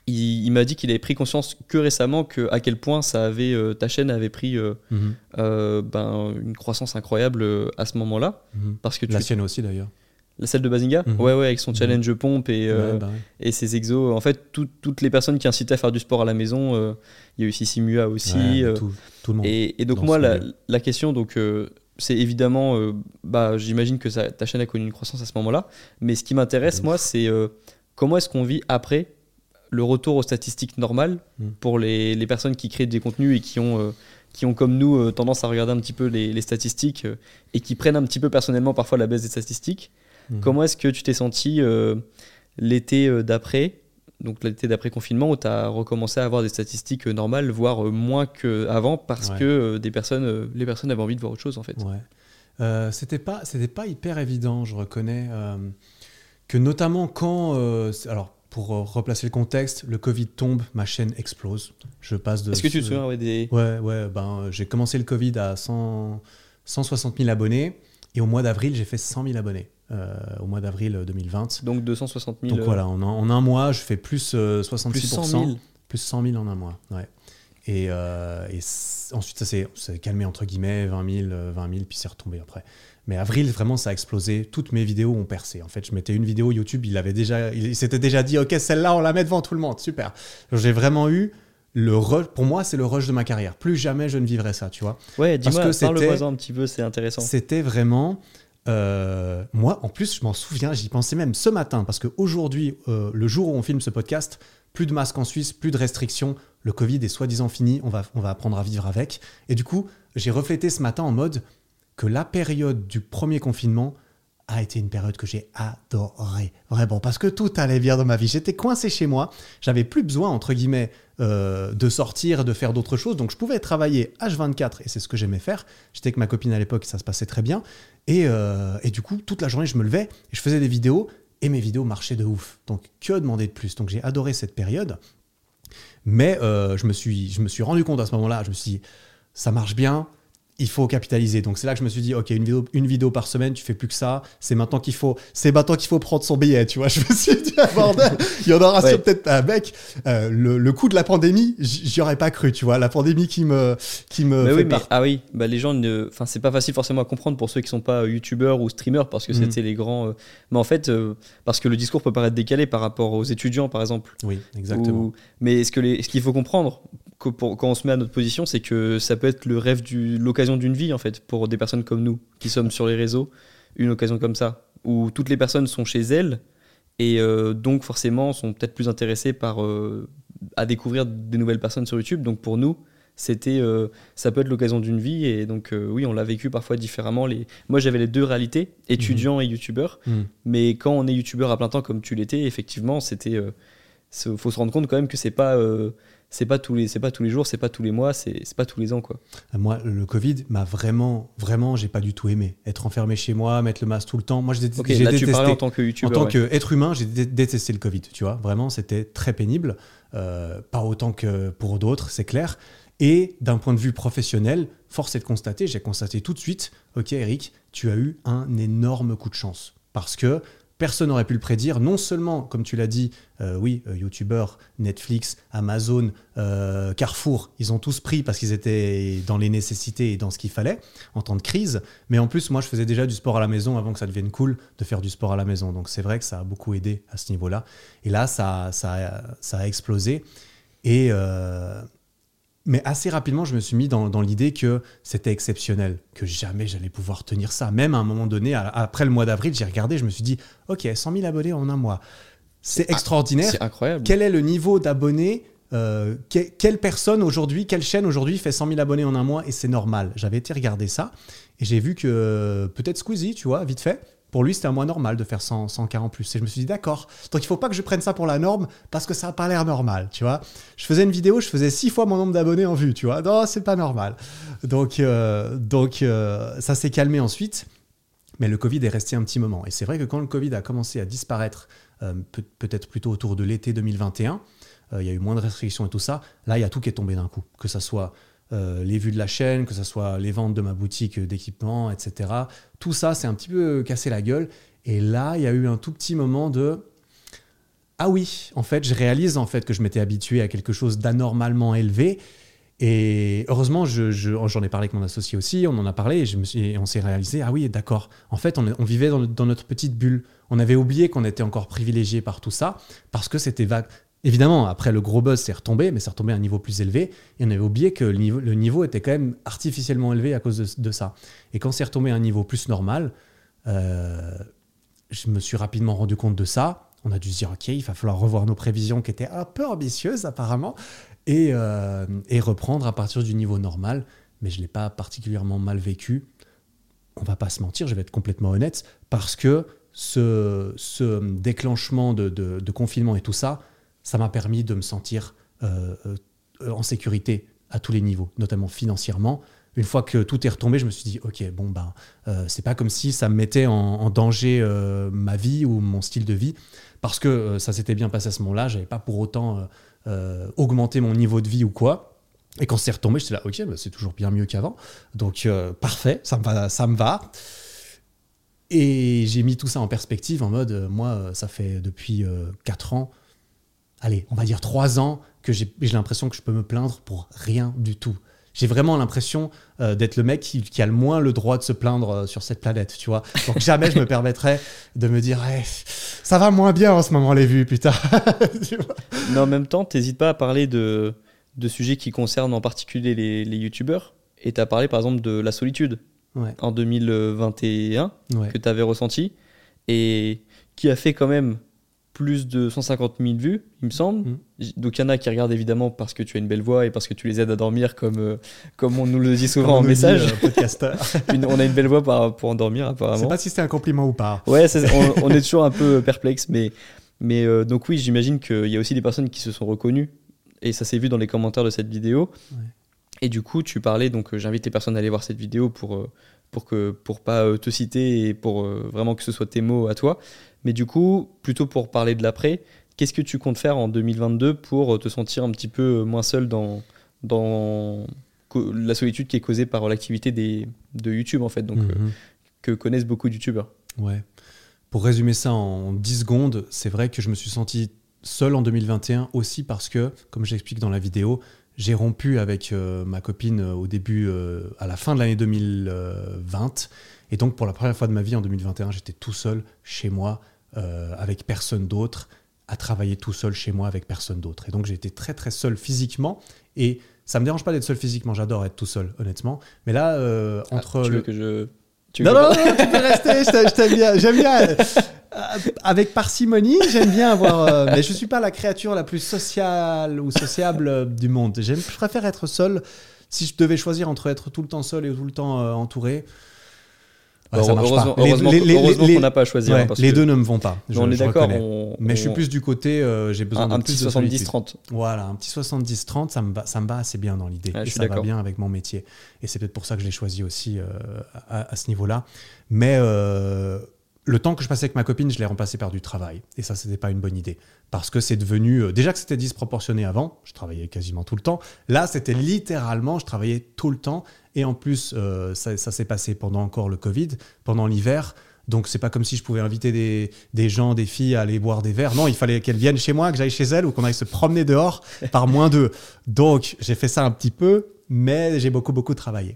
Il, il m'a dit qu'il avait pris conscience que récemment que à quel point ça avait, euh, ta chaîne avait pris euh, Mhm, euh, ben, une croissance incroyable à ce moment-là. mhm. Parce que tu... La sienne aussi d'ailleurs. La celle de Bazinga Mhm. Ouais, ouais, avec son Mhm. challenge pompe et, Ouais, bah ouais. et ses exos. En fait, tout- toutes les personnes qui incitaient à faire du sport à la maison, il y a eu Sissi Mua aussi. Ouais, tout, tout le monde. et, et donc moi, la, la question, donc, c'est évidemment, bah, j'imagine que ça- ta chaîne a connu une croissance à ce moment-là. Mais ce qui m'intéresse, moi, c'est comment est-ce qu'on vit après le retour aux statistiques normales Mm. pour les, les personnes qui créent des contenus et qui ont, euh, qui ont comme nous euh, tendance à regarder un petit peu les, les statistiques euh, et qui prennent un petit peu personnellement parfois la baisse des statistiques. Mhm. Comment est-ce que tu t'es senti l'été d'après, donc l'été d'après confinement, où tu as recommencé à avoir des statistiques normales, voire moins qu'avant, parce Ouais. que des personnes, les personnes avaient envie de voir autre chose en fait? Ouais. C'était pas c'était pas hyper évident je reconnais que notamment quand alors pour euh, replacer le contexte le Covid tombe ma chaîne explose je passe de Est-ce que tu te souviens ouais, des... ouais ouais ben euh, j'ai commencé le Covid à 100 160 000 abonnés et au mois d'avril j'ai fait 100 000 abonnés euh, au mois d'avril 2020 Donc 260 000. donc euh, voilà en un, en un mois je fais plus euh, 66% plus 100 000. plus 100 000 en un mois. Ouais. Et, euh, ensuite, ça s'est calmé entre guillemets, 20 000, euh, 20 000, puis c'est retombé après. Mais avril, vraiment, ça a explosé. Toutes mes vidéos ont percé. En fait, je mettais une vidéo YouTube, il avait déjà, il, s'était déjà dit, ok, celle-là, on la met devant tout le monde, super. J'ai vraiment eu le rush. Pour moi, c'est le rush de ma carrière. Plus jamais je ne vivrai ça, tu vois. Ouais, dis-moi, parle-moi un petit peu, c'est intéressant. C'était vraiment. euh, moi, en plus, je m'en souviens, j'y pensais même ce matin, parce qu'aujourd'hui, euh, le jour où on filme ce podcast, plus de masques en Suisse, plus de restrictions, le Covid est soi-disant fini, on va, on va apprendre à vivre avec. Et du coup, j'ai reflété ce matin en mode que la période du premier confinement a été une période que j'ai adorée, vraiment, parce que tout allait bien dans ma vie. J'étais coincé chez moi, j'avais plus besoin, entre guillemets, euh, de sortir, de faire d'autres choses, donc je pouvais travailler H24, et c'est ce que j'aimais faire. J'étais avec ma copine à l'époque, ça se passait très bien, et, euh, et du coup, toute la journée, je me levais, et je faisais des vidéos, et mes vidéos marchaient de ouf. Donc, que demander de plus? Donc, j'ai adoré cette période, mais euh, je, me suis, je me suis rendu compte à ce moment-là, je me suis dit, ça marche bien, il faut capitaliser. Donc c'est là que je me suis dit, ok, une vidéo, une vidéo par semaine, tu fais plus que ça. C'est maintenant qu'il faut, c'est maintenant qu'il faut prendre son billet, tu vois. Je me suis dit, ah, bordel, il y en aura Ouais. peut-être un mec. euh, le, le coup de la pandémie, j'y aurais pas cru, tu vois. La pandémie qui me, qui me Mais fait oui, mais, part- ah oui, bah les gens, ne... enfin c'est pas facile forcément à comprendre pour ceux qui sont pas euh, youtubeurs ou streamers parce que Mhm. c'était les grands. euh, Mais en fait, parce que le discours peut paraître décalé par rapport aux étudiants, par exemple. Oui, exactement. Ou- Mais ce que les- ce qu'il faut comprendre? Que pour- quand on se met à notre position, c'est que ça peut être le rêve du l'occasion d'une vie en fait pour des personnes comme nous qui sommes sur les réseaux, une occasion comme ça où toutes les personnes sont chez elles et euh, donc forcément sont peut-être plus intéressées par euh, à découvrir des nouvelles personnes sur YouTube. Donc pour nous, c'était euh, ça peut être l'occasion d'une vie et donc oui on l'a vécu parfois différemment les moi j'avais les deux réalités étudiant et youtubeur Mhm. mais quand on est youtubeur à plein temps comme tu l'étais effectivement c'était c'est- faut se rendre compte quand même que c'est pas c'est pas tous les c'est pas tous les jours c'est pas tous les mois c'est c'est pas tous les ans quoi Moi, le Covid m'a vraiment, vraiment, j'ai pas du tout aimé. Être enfermé chez moi, mettre le masque tout le temps. Moi, j'ai ok j'ai là tu détesté. en tant que En youtubeur tant ouais. qu'être humain, j'ai dé- détesté le Covid, tu vois. Vraiment, c'était très pénible. Euh, pas autant que pour d'autres, c'est clair. Et d'un point de vue professionnel, force est de constater, j'ai constaté tout de suite, ok Eric, tu as eu un énorme coup de chance. Parce que personne n'aurait pu le prédire. Non seulement, comme tu l'as dit, euh, oui, euh, Netflix, Amazon, euh, Carrefour, ils ont tous pris parce qu'ils étaient dans les nécessités et dans ce qu'il fallait en temps de crise. Mais en plus, moi, je faisais déjà du sport à la maison avant que ça devienne cool de faire du sport à la maison. Donc c'est vrai que ça a beaucoup aidé à ce niveau-là. Et là, ça, ça a explosé. Et, euh, mais assez rapidement, je me suis mis dans, dans l'idée que c'était exceptionnel, que jamais j'allais pouvoir tenir ça. Même à un moment donné, à- après le mois d'avril, j'ai regardé, je me suis dit, OK, 100 000 abonnés en un mois. C'est extraordinaire. c'est incroyable Quel est le niveau d'abonnés euh, que- Quelle personne aujourd'hui, quelle chaîne aujourd'hui fait 100 000 abonnés en un mois et c'est normal J'avais été regarder ça et j'ai vu que euh, peut-être Squeezie, tu vois, vite fait, pour lui c'était un mois normal de faire 100, 100 en plus. Et je me suis dit d'accord, donc il faut pas que je prenne ça pour la norme parce que ça a pas l'air normal, tu vois. Je faisais une vidéo, je faisais six fois mon nombre d'abonnés en vue, tu vois. Non, c'est pas normal. Donc, euh, donc euh, ça s'est calmé ensuite. Mais le Covid est resté un petit moment. Et c'est vrai que quand le Covid a commencé à disparaître, euh, peut- peut-être plutôt autour de l'été 2021, euh, il y a eu moins de restrictions et tout ça. Là, il y a tout qui est tombé d'un coup. Que ce soit euh, les vues de la chaîne, que ce soit les ventes de ma boutique d'équipements, etc. Tout ça, c'est un petit peu cassé la gueule. Et là, il y a eu un tout petit moment de ah oui, en fait, je réalise en fait que je m'étais habitué à quelque chose d'anormalement élevé. Et heureusement, je- j'en ai parlé avec mon associé aussi, on en a parlé et, on s'est réalisé, ah oui, d'accord. En fait, on, vivait dans notre petite bulle. On avait oublié qu'on était encore privilégié par tout ça parce que c'était vague. Évidemment, après le gros buzz, c'est retombé, mais c'est retombé à un niveau plus élevé. Et on avait oublié que le niveau, était quand même artificiellement élevé à cause de, ça. Et quand c'est retombé à un niveau plus normal, euh, je me suis rapidement rendu compte de ça. On a dû se dire, OK, il va falloir revoir nos prévisions qui étaient un peu ambitieuses apparemment et, euh, reprendre à partir du niveau normal. Mais je ne l'ai pas particulièrement mal vécu. On va pas se mentir, je vais être complètement honnête, parce que ce, déclenchement de confinement et tout ça, ça m'a permis de me sentir euh, euh, en sécurité à tous les niveaux, notamment financièrement. Une fois que tout est retombé, je me suis dit, ok, bon, ben, euh, c'est pas comme si ça me mettait en, danger ma vie ou mon style de vie, parce que ça s'était bien passé à ce moment-là, j'avais pas pour autant augmenté mon niveau de vie ou quoi. Et quand c'est retombé, j'étais là, ok, bah, c'est toujours bien mieux qu'avant. Donc, parfait, ça me va. Ça me va. Et j'ai mis tout ça en perspective en mode, moi, ça fait depuis 4 ans, allez, on va dire 3 ans, que j'ai l'impression que je peux me plaindre pour rien du tout. J'ai vraiment l'impression euh, d'être le mec qui, qui a le moins le droit de se plaindre euh, sur cette planète, tu vois. Donc jamais je me permettrais de me dire, Ouais, ça va moins bien en ce moment les vues, putain. Tu vois. Mais en même temps, t'hésites pas à parler de, de sujets qui concernent en particulier les, les youtubeurs. Et tu as parlé par exemple de la solitude ouais, en 2021 ouais. que tu avais ressenti et qui a fait quand même plus de 150 000 vues, il me semble. J- Donc il y en a qui regardent évidemment parce que tu as une belle voix et parce que tu les aides à dormir comme, euh, comme on nous le dit souvent en message. dit, euh. Une- on a une belle voix par- pour endormir Je sais apparemment. pas si c'était un compliment ou pas. Ouais, c'est- on, on est toujours un peu perplexe, mais, mais euh, donc oui, j'imagine qu'il y a aussi des personnes qui se sont reconnues, et ça s'est vu dans les commentaires de cette vidéo. Ouais. Et du coup, tu parlais, donc euh, j'invite les personnes à aller voir cette vidéo pour, euh, pour, que, pour pas euh, te citer et pour euh, vraiment que ce soit tes mots à toi. Mais du coup, plutôt pour parler de l'après, qu'est-ce que tu comptes faire en 2022 pour euh, te sentir un petit peu moins seul dans, dans la solitude qui est causée par l'activité de YouTube, en fait, donc, euh, Mhm. que connaissent beaucoup de YouTubeurs Ouais. Pour résumer ça en 10 secondes, c'est vrai que je me suis senti seul en 2021 aussi parce que, comme j'explique dans la vidéo, j'ai rompu avec euh, ma copine euh, au début, euh, à la fin de l'année 2020. Et donc, pour la première fois de ma vie en 2021, j'étais tout seul chez moi, euh, avec personne d'autre, à travailler tout seul chez moi avec personne d'autre. Et donc, j'ai été très, très seul physiquement. Et ça me dérange pas d'être seul physiquement, j'adore être tout seul, honnêtement. Mais là, euh, entre. Ah, tu le- veux que je Tu Non, veux non, non, tu peux rester, je t'aime bien. J'aime bien. euh, avec parcimonie, j'aime bien avoir. euh, mais je suis pas la créature la plus sociale ou sociable du monde. Je préfère être seul. Si je devais choisir entre être tout le temps seul et tout le temps euh, entouré. Ouais, ça heureusement heureusement heureusement qu'on n'a pas à choisir. ouais, hein, parce les que- deux ne me vont pas. je- on est d'accord. on- Mais je suis plus du côté, euh, j'ai besoin un, de un plus petit de solitude. 70-30. Voilà, un petit 70-30, ça me, va, ça me va assez bien dans l'idée. Et ça va bien avec mon métier. Et c'est peut-être pour ça que je l'ai choisi aussi euh, à, à ce niveau-là. Mais euh, le temps que je passais avec ma copine, je l'ai remplacé par du travail. Et ça, c'était pas une bonne idée. Parce que c'est devenu. euh, déjà que c'était disproportionné avant, je travaillais quasiment tout le temps. Là, c'était littéralement, je travaillais tout le temps. Et en plus, euh, ça, s'est passé pendant encore le Covid, pendant l'hiver. Donc, c'est pas comme si je pouvais inviter des, gens, des filles à aller boire des verres. Non, il fallait qu'elles viennent chez moi, que j'aille chez elles ou qu'on aille se promener dehors par moins deux. Donc, j'ai fait ça un petit peu, mais j'ai beaucoup, beaucoup travaillé.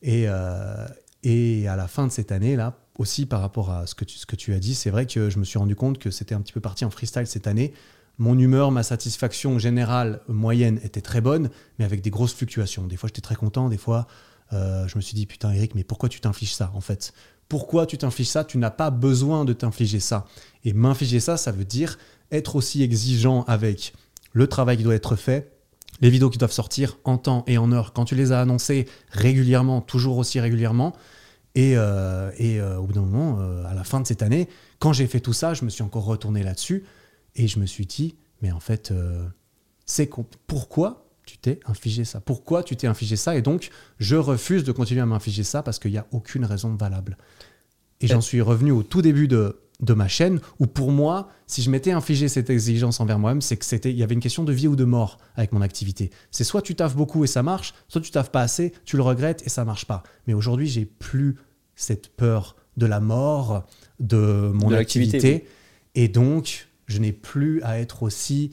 Et, euh, et à la fin de cette année, là, aussi par rapport à ce que tu, ce que tu as dit, c'est vrai que je me suis rendu compte que c'était un petit peu parti en freestyle cette année. Mon humeur, ma satisfaction générale moyenne était très bonne, mais avec des grosses fluctuations. Des fois, j'étais très content, des fois, euh, je me suis dit, putain, Eric, mais pourquoi tu t'infliges ça, en fait? Pourquoi tu t'infliges ça? Tu n'as pas besoin de t'infliger ça. Et m'infliger ça, ça veut dire être aussi exigeant avec le travail qui doit être fait, les vidéos qui doivent sortir en temps et en heure, quand tu les as annoncées régulièrement, toujours aussi régulièrement. Et, euh, et euh, au bout d'un moment, euh, à la fin de cette année, quand j'ai fait tout ça, je me suis encore retourné là-dessus et je me suis dit, mais en fait, c'est pourquoi tu t'es infligé ça? Pourquoi tu t'es infligé ça? Et donc, je refuse de continuer à m'infliger ça parce qu'il n'y a aucune raison valable. Et j'en suis revenu au tout début de, de ma chaîne où pour moi, si je m'étais infligé cette exigence envers moi-même, c'est que c'était, il y avait une question de vie ou de mort avec mon activité. C'est soit tu taffes beaucoup et ça marche, soit tu taffes pas assez, tu le regrettes et ça marche pas. Mais aujourd'hui, j'ai plus cette peur de la mort de mon De activité et donc je n'ai plus à être aussi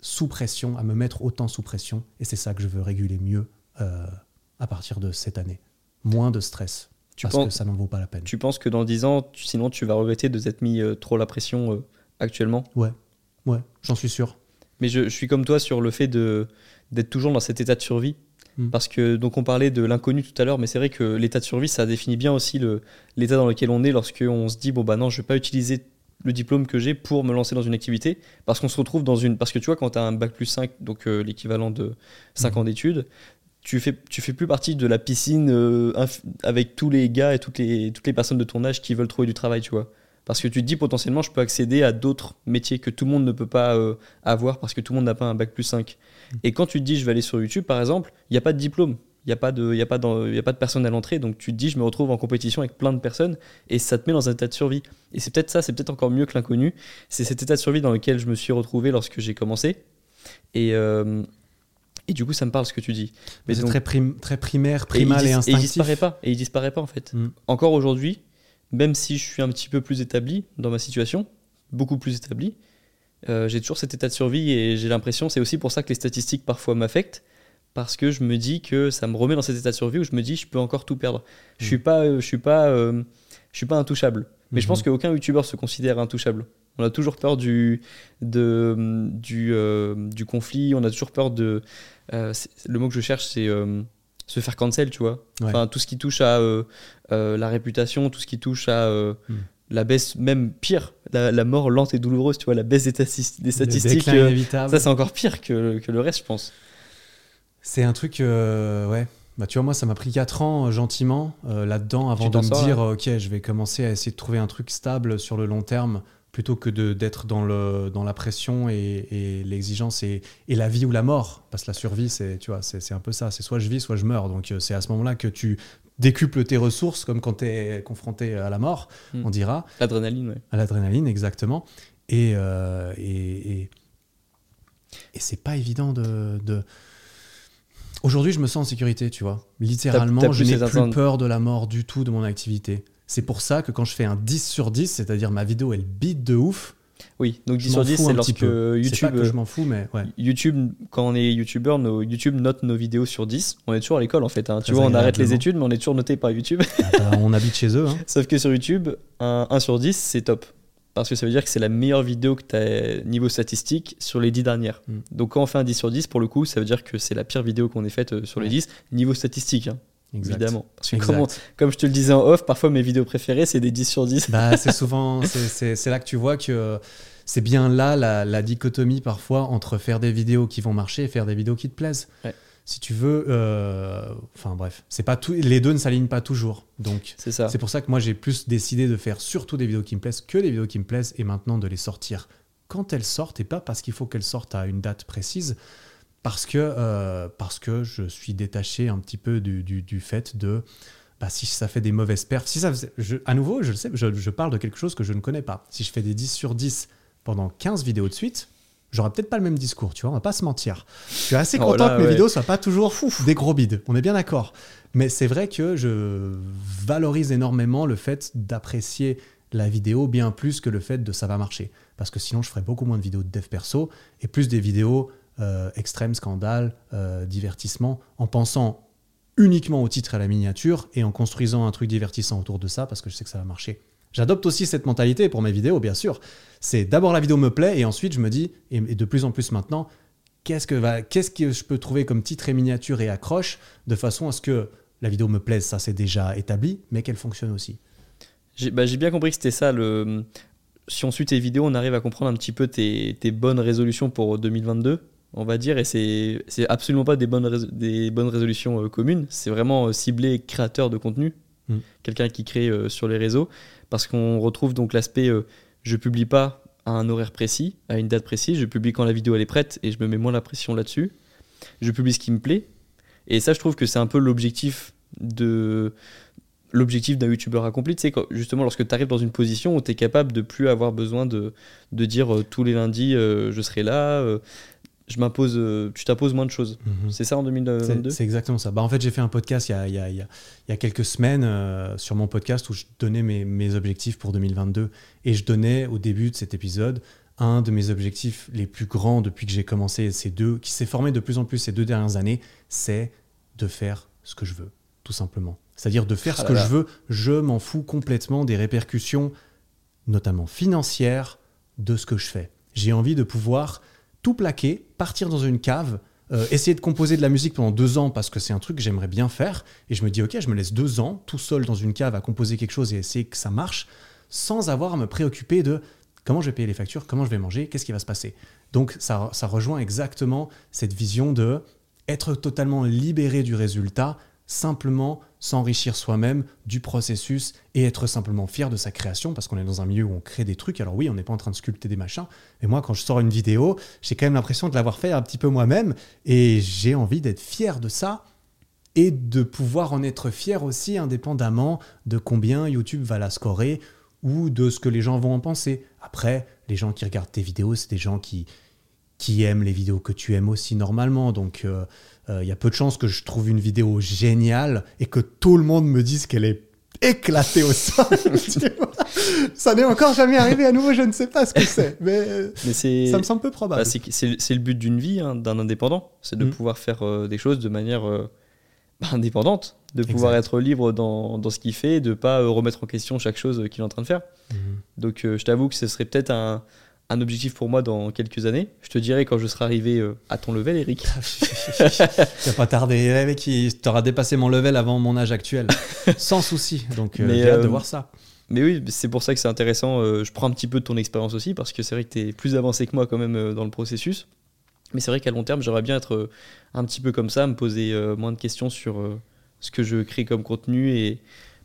sous pression, à me mettre autant sous pression et c'est ça que je veux réguler mieux euh, à partir de cette année. Moins de stress. Tu parce penses- que ça n'en vaut pas la peine. Tu penses que dans 10 ans, tu- sinon tu vas regretter de t'être mis euh, trop la pression euh, actuellement? Ouais, ouais, j'en suis sûr. Mais je, je suis comme toi sur le fait de d'être toujours dans cet état de survie. Mm. Parce que donc on parlait de l'inconnu tout à l'heure, mais c'est vrai que l'état de survie, ça définit bien aussi l'état dans lequel on est lorsque on se dit bon bah non, je vais pas utiliser le diplôme que j'ai pour me lancer dans une activité, parce qu'on se retrouve dans une parce que tu vois quand tu as un bac plus 5, donc euh, l'équivalent de 5 Mhm. ans d'études, tu fais tu fais plus partie de la piscine euh, avec tous les gars et toutes les toutes les personnes de ton âge qui veulent trouver du travail, tu vois. Parce que tu te dis potentiellement, je peux accéder à d'autres métiers que tout le monde ne peut pas euh, avoir parce que tout le monde n'a pas un bac plus 5. Et quand tu te dis, je vais aller sur YouTube, par exemple, il n'y a pas de diplôme. Il n'y a, pas de- y a, pas y a pas de personne à l'entrée. Donc tu te dis, je me retrouve en compétition avec plein de personnes et ça te met dans un état de survie. Et c'est peut-être ça, c'est peut-être encore mieux que l'inconnu. C'est cet état de survie dans lequel je me suis retrouvé lorsque j'ai commencé. Et, euh, et du coup, ça me parle ce que tu dis. Mais c'est très, prim- très primaire, et primal et, dis- Et il instinctif. disparaît pas. Et il disparaît pas en fait. Mm. Encore aujourd'hui, même si je suis un petit peu plus établi dans ma situation, beaucoup plus établi, euh, j'ai toujours cet état de survie et j'ai l'impression, c'est aussi pour ça que les statistiques parfois m'affectent, parce que je me dis que ça me remet dans cet état de survie où je me dis je peux encore tout perdre. Je suis pas, euh, je suis pas, euh, je suis pas intouchable. Mais je pense qu'aucun youtubeur se considère intouchable. On a toujours peur du, de, du, euh, du conflit, on a toujours peur de. le mot que je cherche, c'est se faire cancel, tu vois. Ouais. Enfin, tout ce qui touche à euh, euh, la réputation, tout ce qui touche à euh, Mm. La baisse, même pire, la, la mort lente et douloureuse, tu vois, la baisse des, statistiques. euh, ça, c'est encore pire que, que le reste, je pense. C'est un truc, euh, ouais. Bah, tu vois, moi, ça m'a pris 4 ans euh, gentiment euh, là-dedans avant de me sors, dire, ok, je vais commencer à essayer de trouver un truc stable sur le long terme plutôt que d'être dans, le, dans la pression et, et l'exigence et, et la vie ou la mort. Parce que la survie, c'est tu vois, c'est un peu ça. C'est soit je vis, soit je meurs. Donc c'est à ce moment-là que tu décuples tes ressources, comme quand tu es confronté à la mort, Mm. on dira. L'adrénaline, ouais. À l'adrénaline, exactement. Et, euh, et, et, et c'est pas évident de. de- Aujourd'hui, je me sens en sécurité, tu vois. Littéralement, je n'ai plus peur de la mort du tout de mon activité. C'est pour ça que quand je fais un 10 sur 10, c'est-à-dire ma vidéo, elle bite de ouf. Oui, donc je 10 m'en sur 10, fous c'est lorsque YouTube. pas que je m'en fous, mais ouais. YouTube, quand on est youtubeur, nos, YouTube note nos vidéos sur 10. On est toujours à l'école en fait. hein. Tu vois, on arrête les études, mais on est toujours noté par YouTube. Ah bah, on habite chez eux. hein. Sauf que sur YouTube, un 1 sur 10, c'est top. Parce que ça veut dire que c'est la meilleure vidéo que tu as niveau statistique sur les 10 dernières. Mm. Donc quand on fait un 10 sur 10, pour le coup, ça veut dire que c'est la pire vidéo qu'on ait faite euh, sur les Ouais. 10, niveau statistique. hein. Exact. évidemment. Parce que Exact. comme, on- comme je te le disais en off, parfois mes vidéos préférées, c'est des 10 sur 10. Bah, c'est souvent, c'est- là que tu vois que c'est bien là la, la dichotomie parfois entre faire des vidéos qui vont marcher et faire des vidéos qui te plaisent. Ouais. Si tu veux, euh, enfin bref, c'est pas tout, les deux ne s'alignent pas toujours. Donc c'est pour ça que moi j'ai plus décidé de faire surtout des vidéos qui me plaisent que des vidéos qui me plaisent et maintenant de les sortir quand elles sortent et pas parce qu'il faut qu'elles sortent à une date précise. Parce que, euh, parce que je suis détaché un petit peu du, du- du fait de bah, si ça fait des mauvaises perfs. Si ça je- à nouveau, je le sais, je, je parle de quelque chose que je ne connais pas. Si je fais des 10 sur 10 pendant 15 vidéos de suite, j'aurai peut-être pas le même discours, tu vois, on va pas se mentir. Je suis assez Oh content là, que mes ouais. vidéos soient pas toujours des gros bides, on est bien d'accord. Mais c'est vrai que je valorise énormément le fait d'apprécier la vidéo bien plus que le fait de ça va marcher. Parce que sinon, je ferais beaucoup moins de vidéos de dev perso et plus des vidéos euh, extrêmes, scandales, euh, divertissement, en pensant uniquement au titre et à la miniature et en construisant un truc divertissant autour de ça parce que je sais que ça va marcher. J'adopte aussi cette mentalité pour mes vidéos, bien sûr. C'est d'abord la vidéo me plaît et ensuite je me dis, et, de plus en plus maintenant, qu'est-ce que, qu'est-ce que je peux trouver comme titre et miniature et accroche de façon à ce que la vidéo me plaise, ça c'est déjà établi, mais qu'elle fonctionne aussi. J'ai bah, bien compris que c'était ça. Le... Si on suit tes vidéos, on arrive à comprendre un petit peu tes bonnes résolutions pour 2022, on va dire. Et c'est c'est absolument pas des bonnes, rés- des bonnes résolutions euh, communes. C'est vraiment euh, ciblé créateur de contenu, Mm. quelqu'un qui crée euh, sur les réseaux. Parce qu'on retrouve donc l'aspect euh, je publie pas à un horaire précis, à une date précise. Je publie quand la vidéo elle est prête et je me mets moins la pression là-dessus. Je publie ce qui me plaît. Et ça, je trouve que c'est un peu l'objectif de l'objectif d'un youtubeur accompli, quand- justement lorsque tu arrives dans une position où tu es capable de plus avoir besoin de, de dire tous les lundis je serai là, je m'impose, euh, tu t'imposes moins de choses. C'est ça en C'est 2022 c'est exactement ça. Bah, en fait, j'ai fait un podcast il y a, il y a- il y a- il y a quelques semaines euh, sur mon podcast où je donnais mes, mes objectifs pour 2022. Et je donnais au début de cet épisode un de mes objectifs les plus grands depuis que j'ai commencé ces deux, qui s'est formé de plus en plus ces deux dernières années, c'est de faire ce que je veux, tout simplement. C'est-à-dire de faire Ah ce que là. je veux. Je m'en fous complètement des répercussions, notamment financières, de ce que je fais. J'ai envie de pouvoir tout plaquer, partir dans une cave, euh, essayer de composer de la musique pendant deux ans parce que c'est un truc que j'aimerais bien faire. Et je me dis, ok, je me laisse deux ans tout seul dans une cave à composer quelque chose et essayer que ça marche sans avoir à me préoccuper de comment je vais payer les factures, comment je vais manger, qu'est-ce qui va se passer. Donc ça, ça rejoint exactement cette vision de être totalement libéré du résultat, simplement s'enrichir soi-même du processus et être simplement fier de sa création parce qu'on est dans un milieu où on crée des trucs. Alors oui, on n'est pas en train de sculpter des machins, mais moi quand je sors une vidéo, j'ai quand même l'impression de l'avoir fait un petit peu moi-même et j'ai envie d'être fier de ça et de pouvoir en être fier aussi indépendamment de combien YouTube va la scorer ou de ce que les gens vont en penser. Après, les gens qui regardent tes vidéos, c'est des gens qui, qui aiment les vidéos que tu aimes aussi normalement. Donc, euh, euh, il y a peu de chances que je trouve une vidéo géniale et que tout le monde me dise qu'elle est éclatée au sol. Ça n'est encore jamais arrivé à nouveau, je ne sais pas ce que c'est, mais euh, Mais ça me semble peu probable. bah, c'est le but d'une vie hein, d'un indépendant, c'est de Mm. pouvoir faire euh, des choses de manière euh, bah, indépendante, de pouvoir être libre dans, dans ce qu'il fait, de pas euh, remettre en question chaque chose qu'il est en train de faire. Mhm. Donc je t'avoue que ce serait peut-être un, un objectif pour moi dans quelques années. Je te dirai quand je serai arrivé euh, à ton level, Eric. Ça va pas tarder. Le mec, il t'aura dépassé mon level avant mon âge actuel. Sans souci. Donc, euh, j'ai hâte de euh, voir ça. Mais oui, c'est pour ça que c'est intéressant. euh, je prends un petit peu de ton expérience aussi, parce que c'est vrai que tu es plus avancé que moi quand même dans le processus. Mais c'est vrai qu'à long terme, j'aimerais bien être un petit peu comme ça, me poser moins de questions sur ce que je crée comme contenu. Et...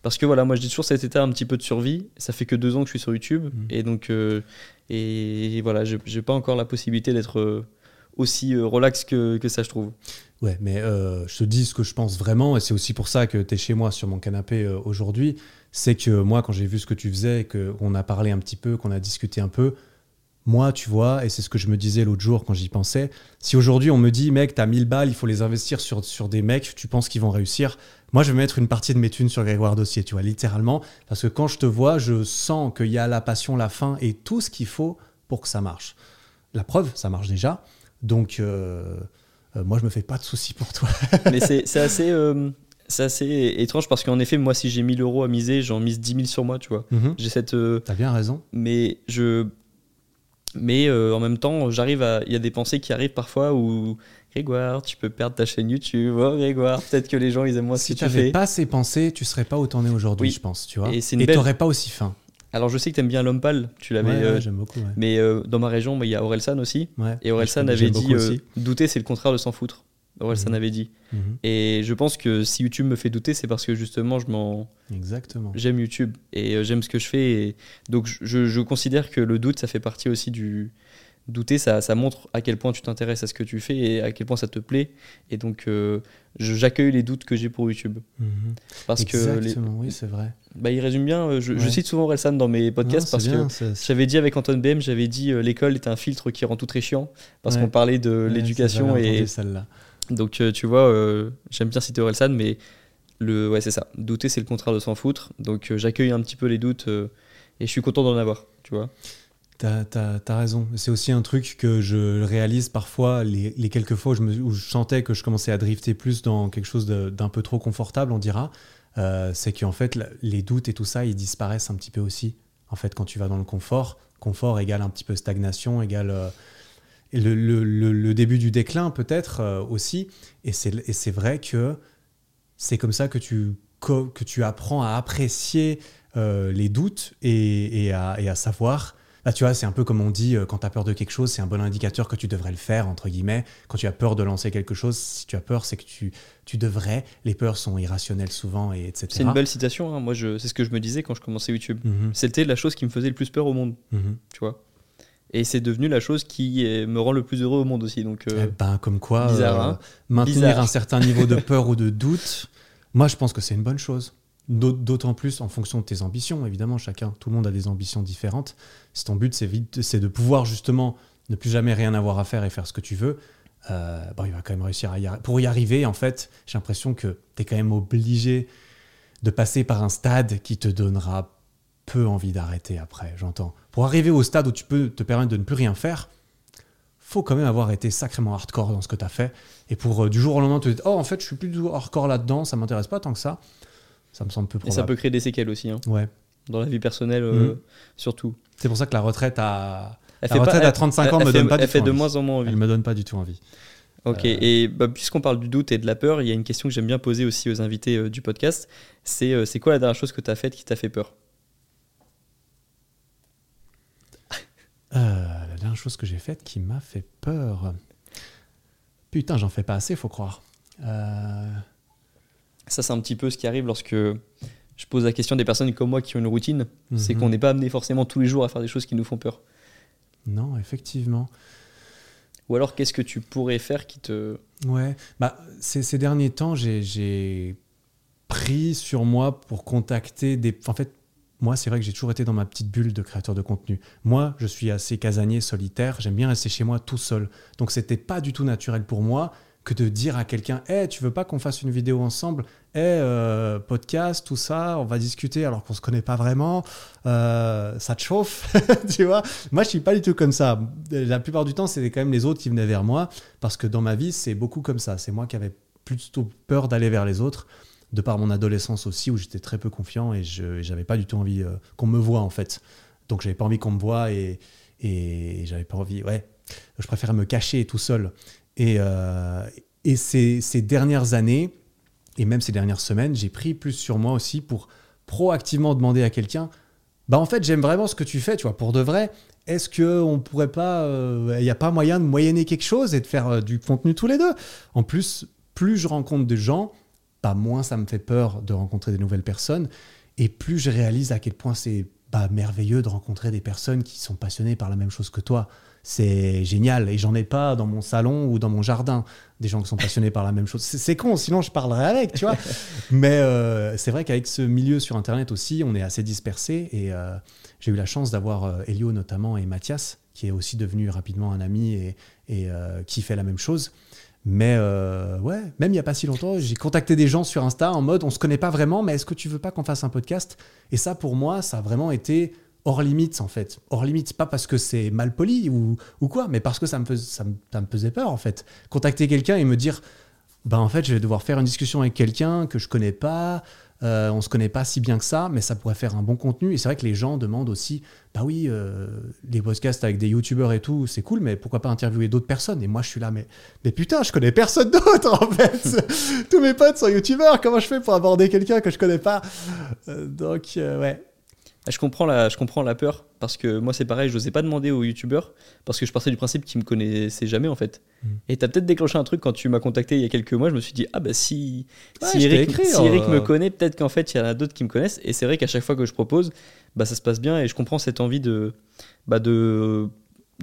Parce que voilà, moi j'ai toujours cet état un petit peu de survie. Ça fait que deux ans que je suis sur YouTube. Mhm. Et donc, euh, et voilà, je n'ai pas encore la possibilité d'être euh, aussi euh, relax que, que ça, je trouve. Ouais, mais euh, je te dis ce que je pense vraiment, et c'est aussi pour ça que tu es chez moi sur mon canapé euh, aujourd'hui. C'est que moi, quand j'ai vu ce que tu faisais, qu'on a parlé un petit peu, qu'on a discuté un peu, moi, tu vois, et c'est ce que je me disais l'autre jour quand j'y pensais, si aujourd'hui on me dit, mec, t'as 1000 balles, il faut les investir sur, sur des mecs, tu penses qu'ils vont réussir, moi je vais mettre une partie de mes thunes sur Grégoire Dossier, tu vois, littéralement, parce que quand je te vois, je sens qu'il y a la passion, la fin et tout ce qu'il faut pour que ça marche. La preuve, ça marche déjà, donc euh, euh, moi je me fais pas de soucis pour toi. Mais c'est assez, euh, c'est assez étrange parce qu'en effet, moi, si j'ai 1000 euros à miser, j'en mise 10 000 sur moi, tu vois. Mhm. J'ai cette. euh, T'as bien raison. mais je. Mais euh, en même temps, j'arrive à. Il y a des pensées qui arrivent parfois où Grégoire, tu peux perdre ta chaîne YouTube. Oh, Grégoire, peut-être que les gens, ils aiment moins ce Si que tu tu n'avais fais. pas ces pensées, tu serais pas où t'en es aujourd'hui, Oui. je pense, tu vois. Et Et belle- t'aurais pas aussi faim. Alors, je sais que t'aimes bien l'homme pâle. Tu l'avais. Ouais, ouais, euh, j'aime beaucoup. Ouais. mais euh, dans ma région, moi, il y a Orelsan aussi. Ouais. Et Orelsan avait dit douter, c'est le contraire de s'en foutre. Orelsan Mhm. avait dit. Mhm. Et je pense que si YouTube me fait douter, c'est parce que justement, je m'en. Exactement. J'aime YouTube et euh, j'aime ce que je fais. Et donc, je, je considère que le doute, ça fait partie aussi du. Douter, ça, ça montre à quel point tu t'intéresses à ce que tu fais et à quel point ça te plaît. Et donc, euh, j'accueille les doutes que j'ai pour YouTube. Mhm. Parce que les- Exactement, oui, c'est vrai. bah, il résume bien. euh, Je, cite souvent Orelsan dans mes podcasts Non, parce que j'avais dit avec Antoine BM, j'avais dit euh, l'école est un filtre qui rend tout très chiant parce Ouais. qu'on parlait de ouais, l'éducation et celle-là. Donc euh, tu vois, euh, j'aime bien citer Orelsan, mais le ouais c'est ça. Douter c'est le contraire de s'en foutre. Donc euh, j'accueille un petit peu les doutes et je suis content d'en avoir. Tu vois. T'as, t'as raison. C'est aussi un truc que je réalise parfois, les, quelques fois où je, me- sentais que je commençais à drifter plus dans quelque chose d'un peu trop confortable, on dira. euh, c'est qu'en fait, les doutes et tout ça, ils disparaissent un petit peu aussi. En fait, quand tu vas dans le confort, confort égale un petit peu stagnation, égale et le, le- le- le début du déclin peut-être euh, aussi. Et c'est, vrai que c'est comme ça que tu, co- que tu apprends à apprécier euh, les doutes et, et à, et à savoir. Là, tu vois, c'est un peu comme on dit, euh, quand tu as peur de quelque chose, c'est un bon indicateur que tu devrais le faire, entre guillemets. Quand tu as peur de lancer quelque chose, si tu as peur, c'est que tu, tu devrais. Les peurs sont irrationnelles souvent, et etc. C'est une belle citation. hein. Moi c'est ce que je me disais quand je commençais YouTube. Mhm, C'était la chose qui me faisait le plus peur au monde. mhm. Tu vois. Et c'est devenu la chose qui me rend le plus heureux au monde aussi. Donc euh, Eh ben, comme quoi, bizarre, euh, hein maintenir Bizarre. un certain niveau de peur ou de doute, moi, je pense que c'est une bonne chose. D'aut- D'autant plus en fonction de tes ambitions, évidemment, chacun, tout le monde a des ambitions différentes. Si ton but, c'est de pouvoir justement ne plus jamais rien avoir à faire et faire ce que tu veux, euh, bon, il va quand même réussir à y arri- Pour y arriver, en fait, j'ai l'impression que tu es quand même obligé de passer par un stade qui te donnera peu envie d'arrêter après, j'entends. Pour arriver au stade où tu peux te permettre de ne plus rien faire, faut quand même avoir été sacrément hardcore dans ce que tu as fait. Et pour euh, du jour au lendemain te dire, oh, en fait, je suis plus du tout hardcore là-dedans, ça m'intéresse pas tant que ça, ça me semble peu et ça probable. peut créer des séquelles aussi. hein. Ouais. Dans la vie personnelle euh, Mhm. surtout. C'est pour ça que la retraite à, Elle la retraite pas- à 35 ans elle me fait- donne pas du tout de envie. moins en moins envie. elle me donne pas du tout envie. Ok, Euh, et bah, puisqu'on parle du doute et de la peur, il y a une question que j'aime bien poser aussi aux invités du podcast. C'est c'est quoi la dernière chose que tu as faite qui t'a fait peur? Euh, la dernière chose que j'ai faite qui m'a fait peur. Putain, j'en fais pas assez, faut croire. Euh, Ça, c'est un petit peu ce qui arrive lorsque je pose la question des personnes comme moi qui ont une routine. C'est Mhm. qu'on n'est pas amené forcément tous les jours à faire des choses qui nous font peur. Non, effectivement. Ou alors, qu'est-ce que tu pourrais faire qui te. Ouais, bah, ces, ces derniers temps, j'ai- j'ai pris sur moi pour contacter des. En fait, moi, c'est vrai que j'ai toujours été dans ma petite bulle de créateur de contenu. Moi, je suis assez casanier, solitaire. J'aime bien rester chez moi tout seul. Donc, c'était pas du tout naturel pour moi que de dire à quelqu'un Hé, tu veux pas qu'on fasse une vidéo ensemble? Hé, euh, podcast, tout ça, on va discuter alors qu'on se connaît pas vraiment. Euh, ça te chauffe? Tu vois? Moi, je suis pas du tout comme ça. La plupart du temps, c'était quand même les autres qui venaient vers moi parce que dans ma vie, c'est beaucoup comme ça. C'est moi qui avais plutôt peur d'aller vers les autres, de par mon adolescence aussi, où j'étais très peu confiant et je j'avais pas du tout envie euh, qu'on me voie en fait. Donc j'avais pas envie qu'on me voie et, et j'avais pas envie. Ouais, je préférais me cacher tout seul. Et, euh, et ces, ces dernières années, et même ces dernières semaines, j'ai pris plus sur moi aussi pour proactivement demander à quelqu'un bah en fait j'aime vraiment ce que tu fais tu vois pour de vrai est-ce que on pourrait pas il n'y a pas moyen de moyenner quelque chose et de faire euh, du contenu tous les deux? En plus plus je rencontre de gens bah moins ça me fait peur de rencontrer des nouvelles personnes. Et plus je réalise à quel point c'est bah, merveilleux de rencontrer des personnes qui sont passionnées par la même chose que toi c'est génial. Et j'en ai pas dans mon salon ou dans mon jardin des gens qui sont passionnés par la même chose. C'est con sinon je parlerais avec tu vois. Mais euh, c'est vrai qu'avec ce milieu sur internet aussi on est assez dispersé et euh, j'ai eu la chance d'avoir euh, Elio notamment et Mathias qui est aussi devenu rapidement un ami et, et, euh, qui fait la même chose mais euh, ouais, même il n'y a pas si longtemps, j'ai contacté des gens sur Insta en mode on se connaît pas vraiment, mais est-ce que tu veux pas qu'on fasse un podcast? Et ça, pour moi, ça a vraiment été hors limite en fait. Hors limite, pas parce que c'est mal poli ou, ou quoi, mais parce que ça me, fais- ça, me, ça me faisait peur en fait. Contacter quelqu'un et me dire bah en fait, je vais devoir faire une discussion avec quelqu'un que je connais pas. Euh, on se connaît pas si bien que ça, mais ça pourrait faire un bon contenu. Et c'est vrai que les gens demandent aussi, bah oui, euh, les podcasts avec des youtubeurs et tout, c'est cool, mais pourquoi pas interviewer d'autres personnes? Et moi, je suis là, mais, mais putain, je connais personne d'autre en fait. Tous mes potes sont youtubeurs, comment je fais pour aborder quelqu'un que je connais pas? Euh, Donc, euh, ouais. Ah, Je comprends, la, je comprends la peur parce que moi c'est pareil, je n'osais pas demander aux youtubeurs parce que je partais du principe qu'ils me connaissaient jamais en fait. Mm. Et tu as peut-être déclenché un truc quand tu m'as contacté il y a quelques mois, je me suis dit ah bah si, Ouais, Eric, écrit, si Eric euh, me connaît, peut-être qu'en fait il y en a d'autres qui me connaissent. Et c'est vrai qu'à chaque fois que je propose, bah ça se passe bien et je comprends cette envie de, bah de,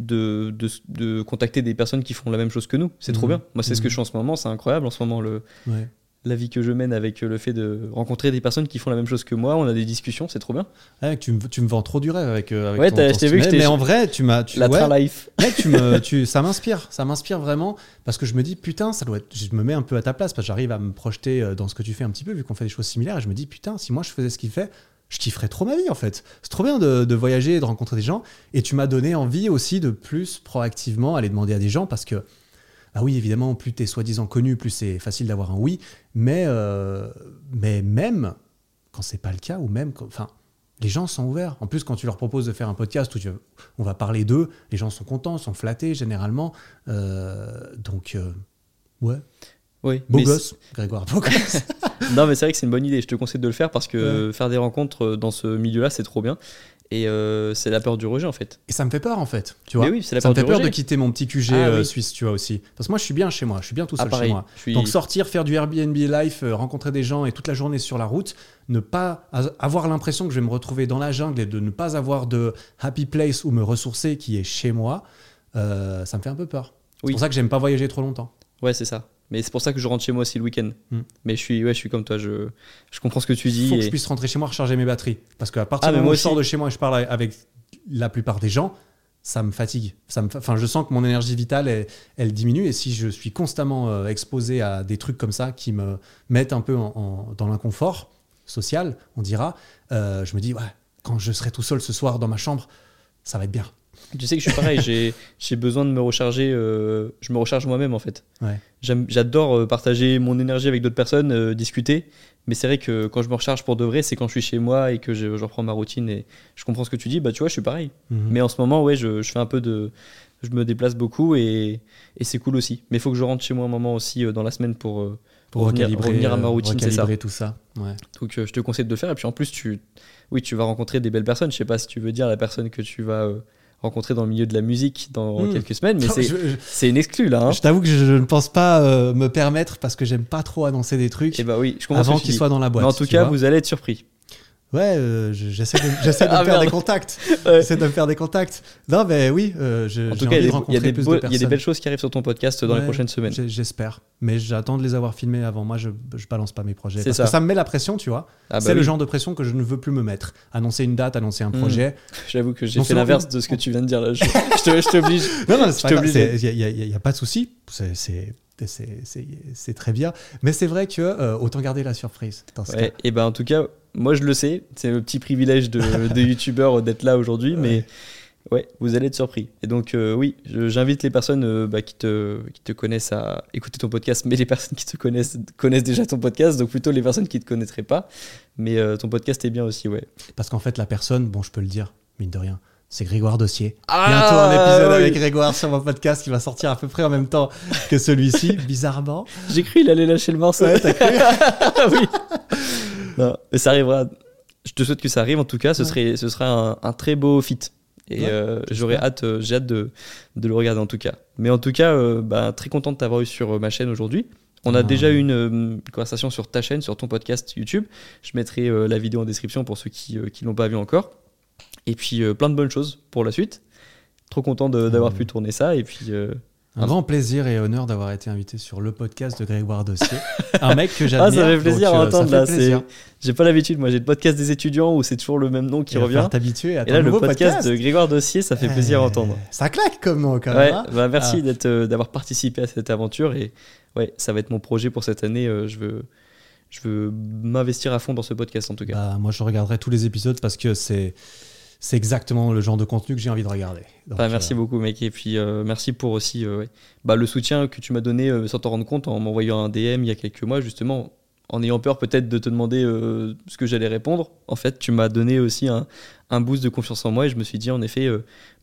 de, de, de contacter des personnes qui font la même chose que nous. C'est trop Mhm. bien. Moi c'est ce que je fais en ce moment, c'est incroyable en ce moment le, ouais. La vie que je mène avec le fait de rencontrer des personnes qui font la même chose que moi. On a des discussions, c'est trop bien. Ouais, tu, me, tu me vends trop du rêve avec, euh, avec Ouais, ton, t'as- ton vu que Mais en vrai, tu m'as. Tu, La ouais, life. Mec, tu me, tu, ça m'inspire, ça m'inspire vraiment parce que je me dis putain, ça doit être, je me mets un peu à ta place parce que j'arrive à me projeter euh, dans ce que tu fais un petit peu vu qu'on fait des choses similaires et je me dis putain, si moi je faisais ce qu'il fait, je kifferais trop ma vie en fait. C'est trop bien de, de voyager, de rencontrer des gens et tu m'as donné envie aussi de plus proactivement aller demander à des gens parce que ah oui, évidemment, plus t'es soi-disant connu, plus c'est facile d'avoir un oui, mais euh, mais même quand c'est pas le cas ou même quand- enfin les gens sont ouverts. En plus, quand tu leur proposes de faire un podcast où tu- on va parler d'eux, les gens sont contents, sont flattés généralement. Euh, donc, euh, ouais, Oui, beau gosse, Grégoire, beau gosse. Non, mais c'est vrai que c'est une bonne idée. Je te conseille de le faire parce que faire des rencontres dans ce milieu-là, c'est trop bien. Et euh, c'est la peur du rejet en fait. Et ça me fait peur en fait, tu vois. Mais oui, c'est la ça me fait du peur rejet. de quitter mon petit QG Ah euh, oui. suisse, tu vois aussi. Parce que moi, je suis bien chez moi, je suis bien tout Ah, seul chez moi. Suis- Donc sortir, faire du Airbnb life, euh, rencontrer des gens et toute la journée sur la route, ne pas avoir l'impression que je vais me retrouver dans la jungle et de ne pas avoir de happy place où me ressourcer qui est chez moi, ça me fait un peu peur. C'est pour ça que j'aime pas voyager trop longtemps. Ouais, c'est ça. Mais c'est pour ça que je rentre chez moi aussi le week-end. Hmm. Mais je suis, ouais, je suis comme toi. Je, je comprends ce que tu Il dis. faut que je puisse rentrer chez moi recharger mes batteries. Parce qu'à partir Ah, du moment où je sors de chez moi et je parle avec la plupart des gens, ça me fatigue. Ça me, enfin, je sens que mon énergie vitale, elle, elle diminue. Et si je suis constamment euh, exposé à des trucs comme ça qui me mettent un peu en- en- dans l'inconfort social, on dira, euh, je me dis, ouais, quand je serai tout seul ce soir dans ma chambre, ça va être bien. Tu sais que je suis pareil. j'ai, besoin de me recharger. euh, je me recharge moi-même en fait. Ouais. J'adore euh, partager mon énergie avec d'autres personnes, euh, discuter. Mais c'est vrai que quand je me recharge pour de vrai, c'est quand je suis chez moi et que je, je reprends ma routine et je comprends ce que tu dis. Bah, tu vois, je suis pareil. Mhm. Mais en ce moment, ouais, je, je fais un peu de. Je me déplace beaucoup et, et c'est cool aussi. Mais il faut que je rentre chez moi un moment aussi euh, dans la semaine pour, euh, pour revenir, revenir à ma routine, c'est ça. tout ça. Ouais. Donc je te conseille de le faire. Et puis en plus, tu, oui, tu vas rencontrer des belles personnes. Je sais pas si tu veux dire la personne que tu vas rencontrer dans le milieu de la musique dans Hmm. quelques semaines, mais c'est, une exclue là. Hein. je t'avoue que je, je ne pense pas euh, me permettre parce que j'aime pas trop annoncer des trucs Et bah oui, je comprends ce avant qu'ils soient dans la boîte. Mais en tout cas, vois. vous allez être surpris. Ouais, euh, je- j'essaie de, j'essaie de Ah, me faire merde. des contacts. Ouais. J'essaie de me faire des contacts. Non, mais oui, euh, En tout cas, envie il y, de rencontrer a des plus beaux- de il y a des belles choses qui arrivent sur ton podcast dans les prochaines semaines. J'espère. Mais j'attends de les avoir filmés avant. Moi, je, je balance pas mes projets. C'est Parce ça. que ça me met la pression, tu vois. Ah bah c'est le genre de pression que je ne veux plus me mettre. Annoncer une date, annoncer un Hmm. projet. J'avoue que j'ai fait l'inverse de ce que tu viens de dire là. Je, je t'oblige. Non, non. Il n'y a, pas de souci. C'est- C'est c'est- c'est- c'est très bien. Mais c'est vrai que euh, autant garder la surprise dans ce Ouais, cas. et ben en tout cas, moi je le sais, c'est le petit privilège de, de youtubeur d'être là aujourd'hui, mais ouais, vous allez être surpris. Et donc euh, oui, j'invite les personnes euh, bah, qui, te, qui te connaissent à écouter ton podcast, mais les personnes qui te connaissent connaissent déjà ton podcast, donc plutôt les personnes qui te connaîtraient pas. Mais euh, ton podcast est bien aussi, ouais. Parce qu'en fait, la personne, bon, je peux le dire, mine de rien, c'est Grégoire Dossier. Ah, Bientôt un épisode oui. avec Grégoire sur mon podcast qui va sortir à peu près en même temps que celui-ci, bizarrement. J'ai cru il allait lâcher le morceau. Ouais, t'as cru oui. Non, mais ça arrivera. Je te souhaite que ça arrive en tout cas. Ce, Ouais. serait, ce sera un, un très beau fit. Et Ouais, euh, j'aurais hâte, euh, j'ai hâte de, de le regarder en tout cas. Mais en tout cas, euh, bah, très content de t'avoir eu sur ma chaîne aujourd'hui. On a Ah. déjà eu une conversation sur ta chaîne, sur ton podcast YouTube. Je mettrai la vidéo en description pour ceux qui ne l'ont pas vu encore. Et puis plein de bonnes choses pour la suite. Trop content d'avoir Mm. pu tourner ça. Et puis Un grand plaisir et honneur d'avoir été invité sur le podcast de Grégoire Dossier. Un mec que j'admire. Ah, ça fait plaisir donc, à euh, ça entendre fait là. J'ai pas l'habitude, moi j'ai le podcast des étudiants où c'est toujours le même nom qui va revient. t'habituer à Et ton là, le podcast, de Grégoire Dossier, ça fait plaisir à entendre. Ça claque comme nom quand Ouais, même. hein. bah, merci Ah. d'être, euh, d'avoir participé à cette aventure et ouais, ça va être mon projet pour cette année. euh, je veux, je veux m'investir à fond dans ce podcast en tout cas. Bah, moi, je regarderai tous les épisodes parce que c'est c'est exactement le genre de contenu que j'ai envie de regarder. Donc, Bah, merci euh, beaucoup mec et puis euh, merci pour aussi euh, ouais, bah, le soutien que tu m'as donné sans t'en rendre compte en m'envoyant un DM il y a quelques mois justement. en ayant peur peut-être de te demander ce que j'allais répondre, en fait, tu m'as donné aussi un, un, boost de confiance en moi et je me suis dit, en effet,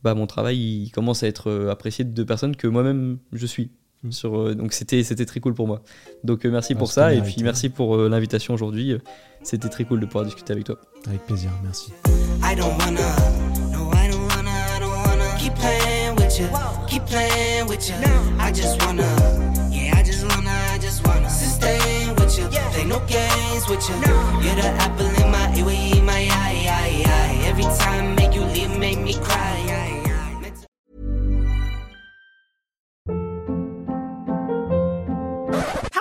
bah, mon travail, il commence à être apprécié de personnes que moi-même je suis. Mmh. Sur, donc c'était c'était très cool pour moi. Donc merci ah, pour ça et puis merci pour l'invitation aujourd'hui. C'était très cool de pouvoir discuter avec toi. Avec plaisir, merci. I don't wanna, no, I don't wanna, I don't wanna keep playing with you, keep playing with you. I just wanna, yeah, I just wanna, I just wanna sustain with you, play no games with you. You're the apple in my eye, my eye, eye, eye. Every time make you leave, make me cry.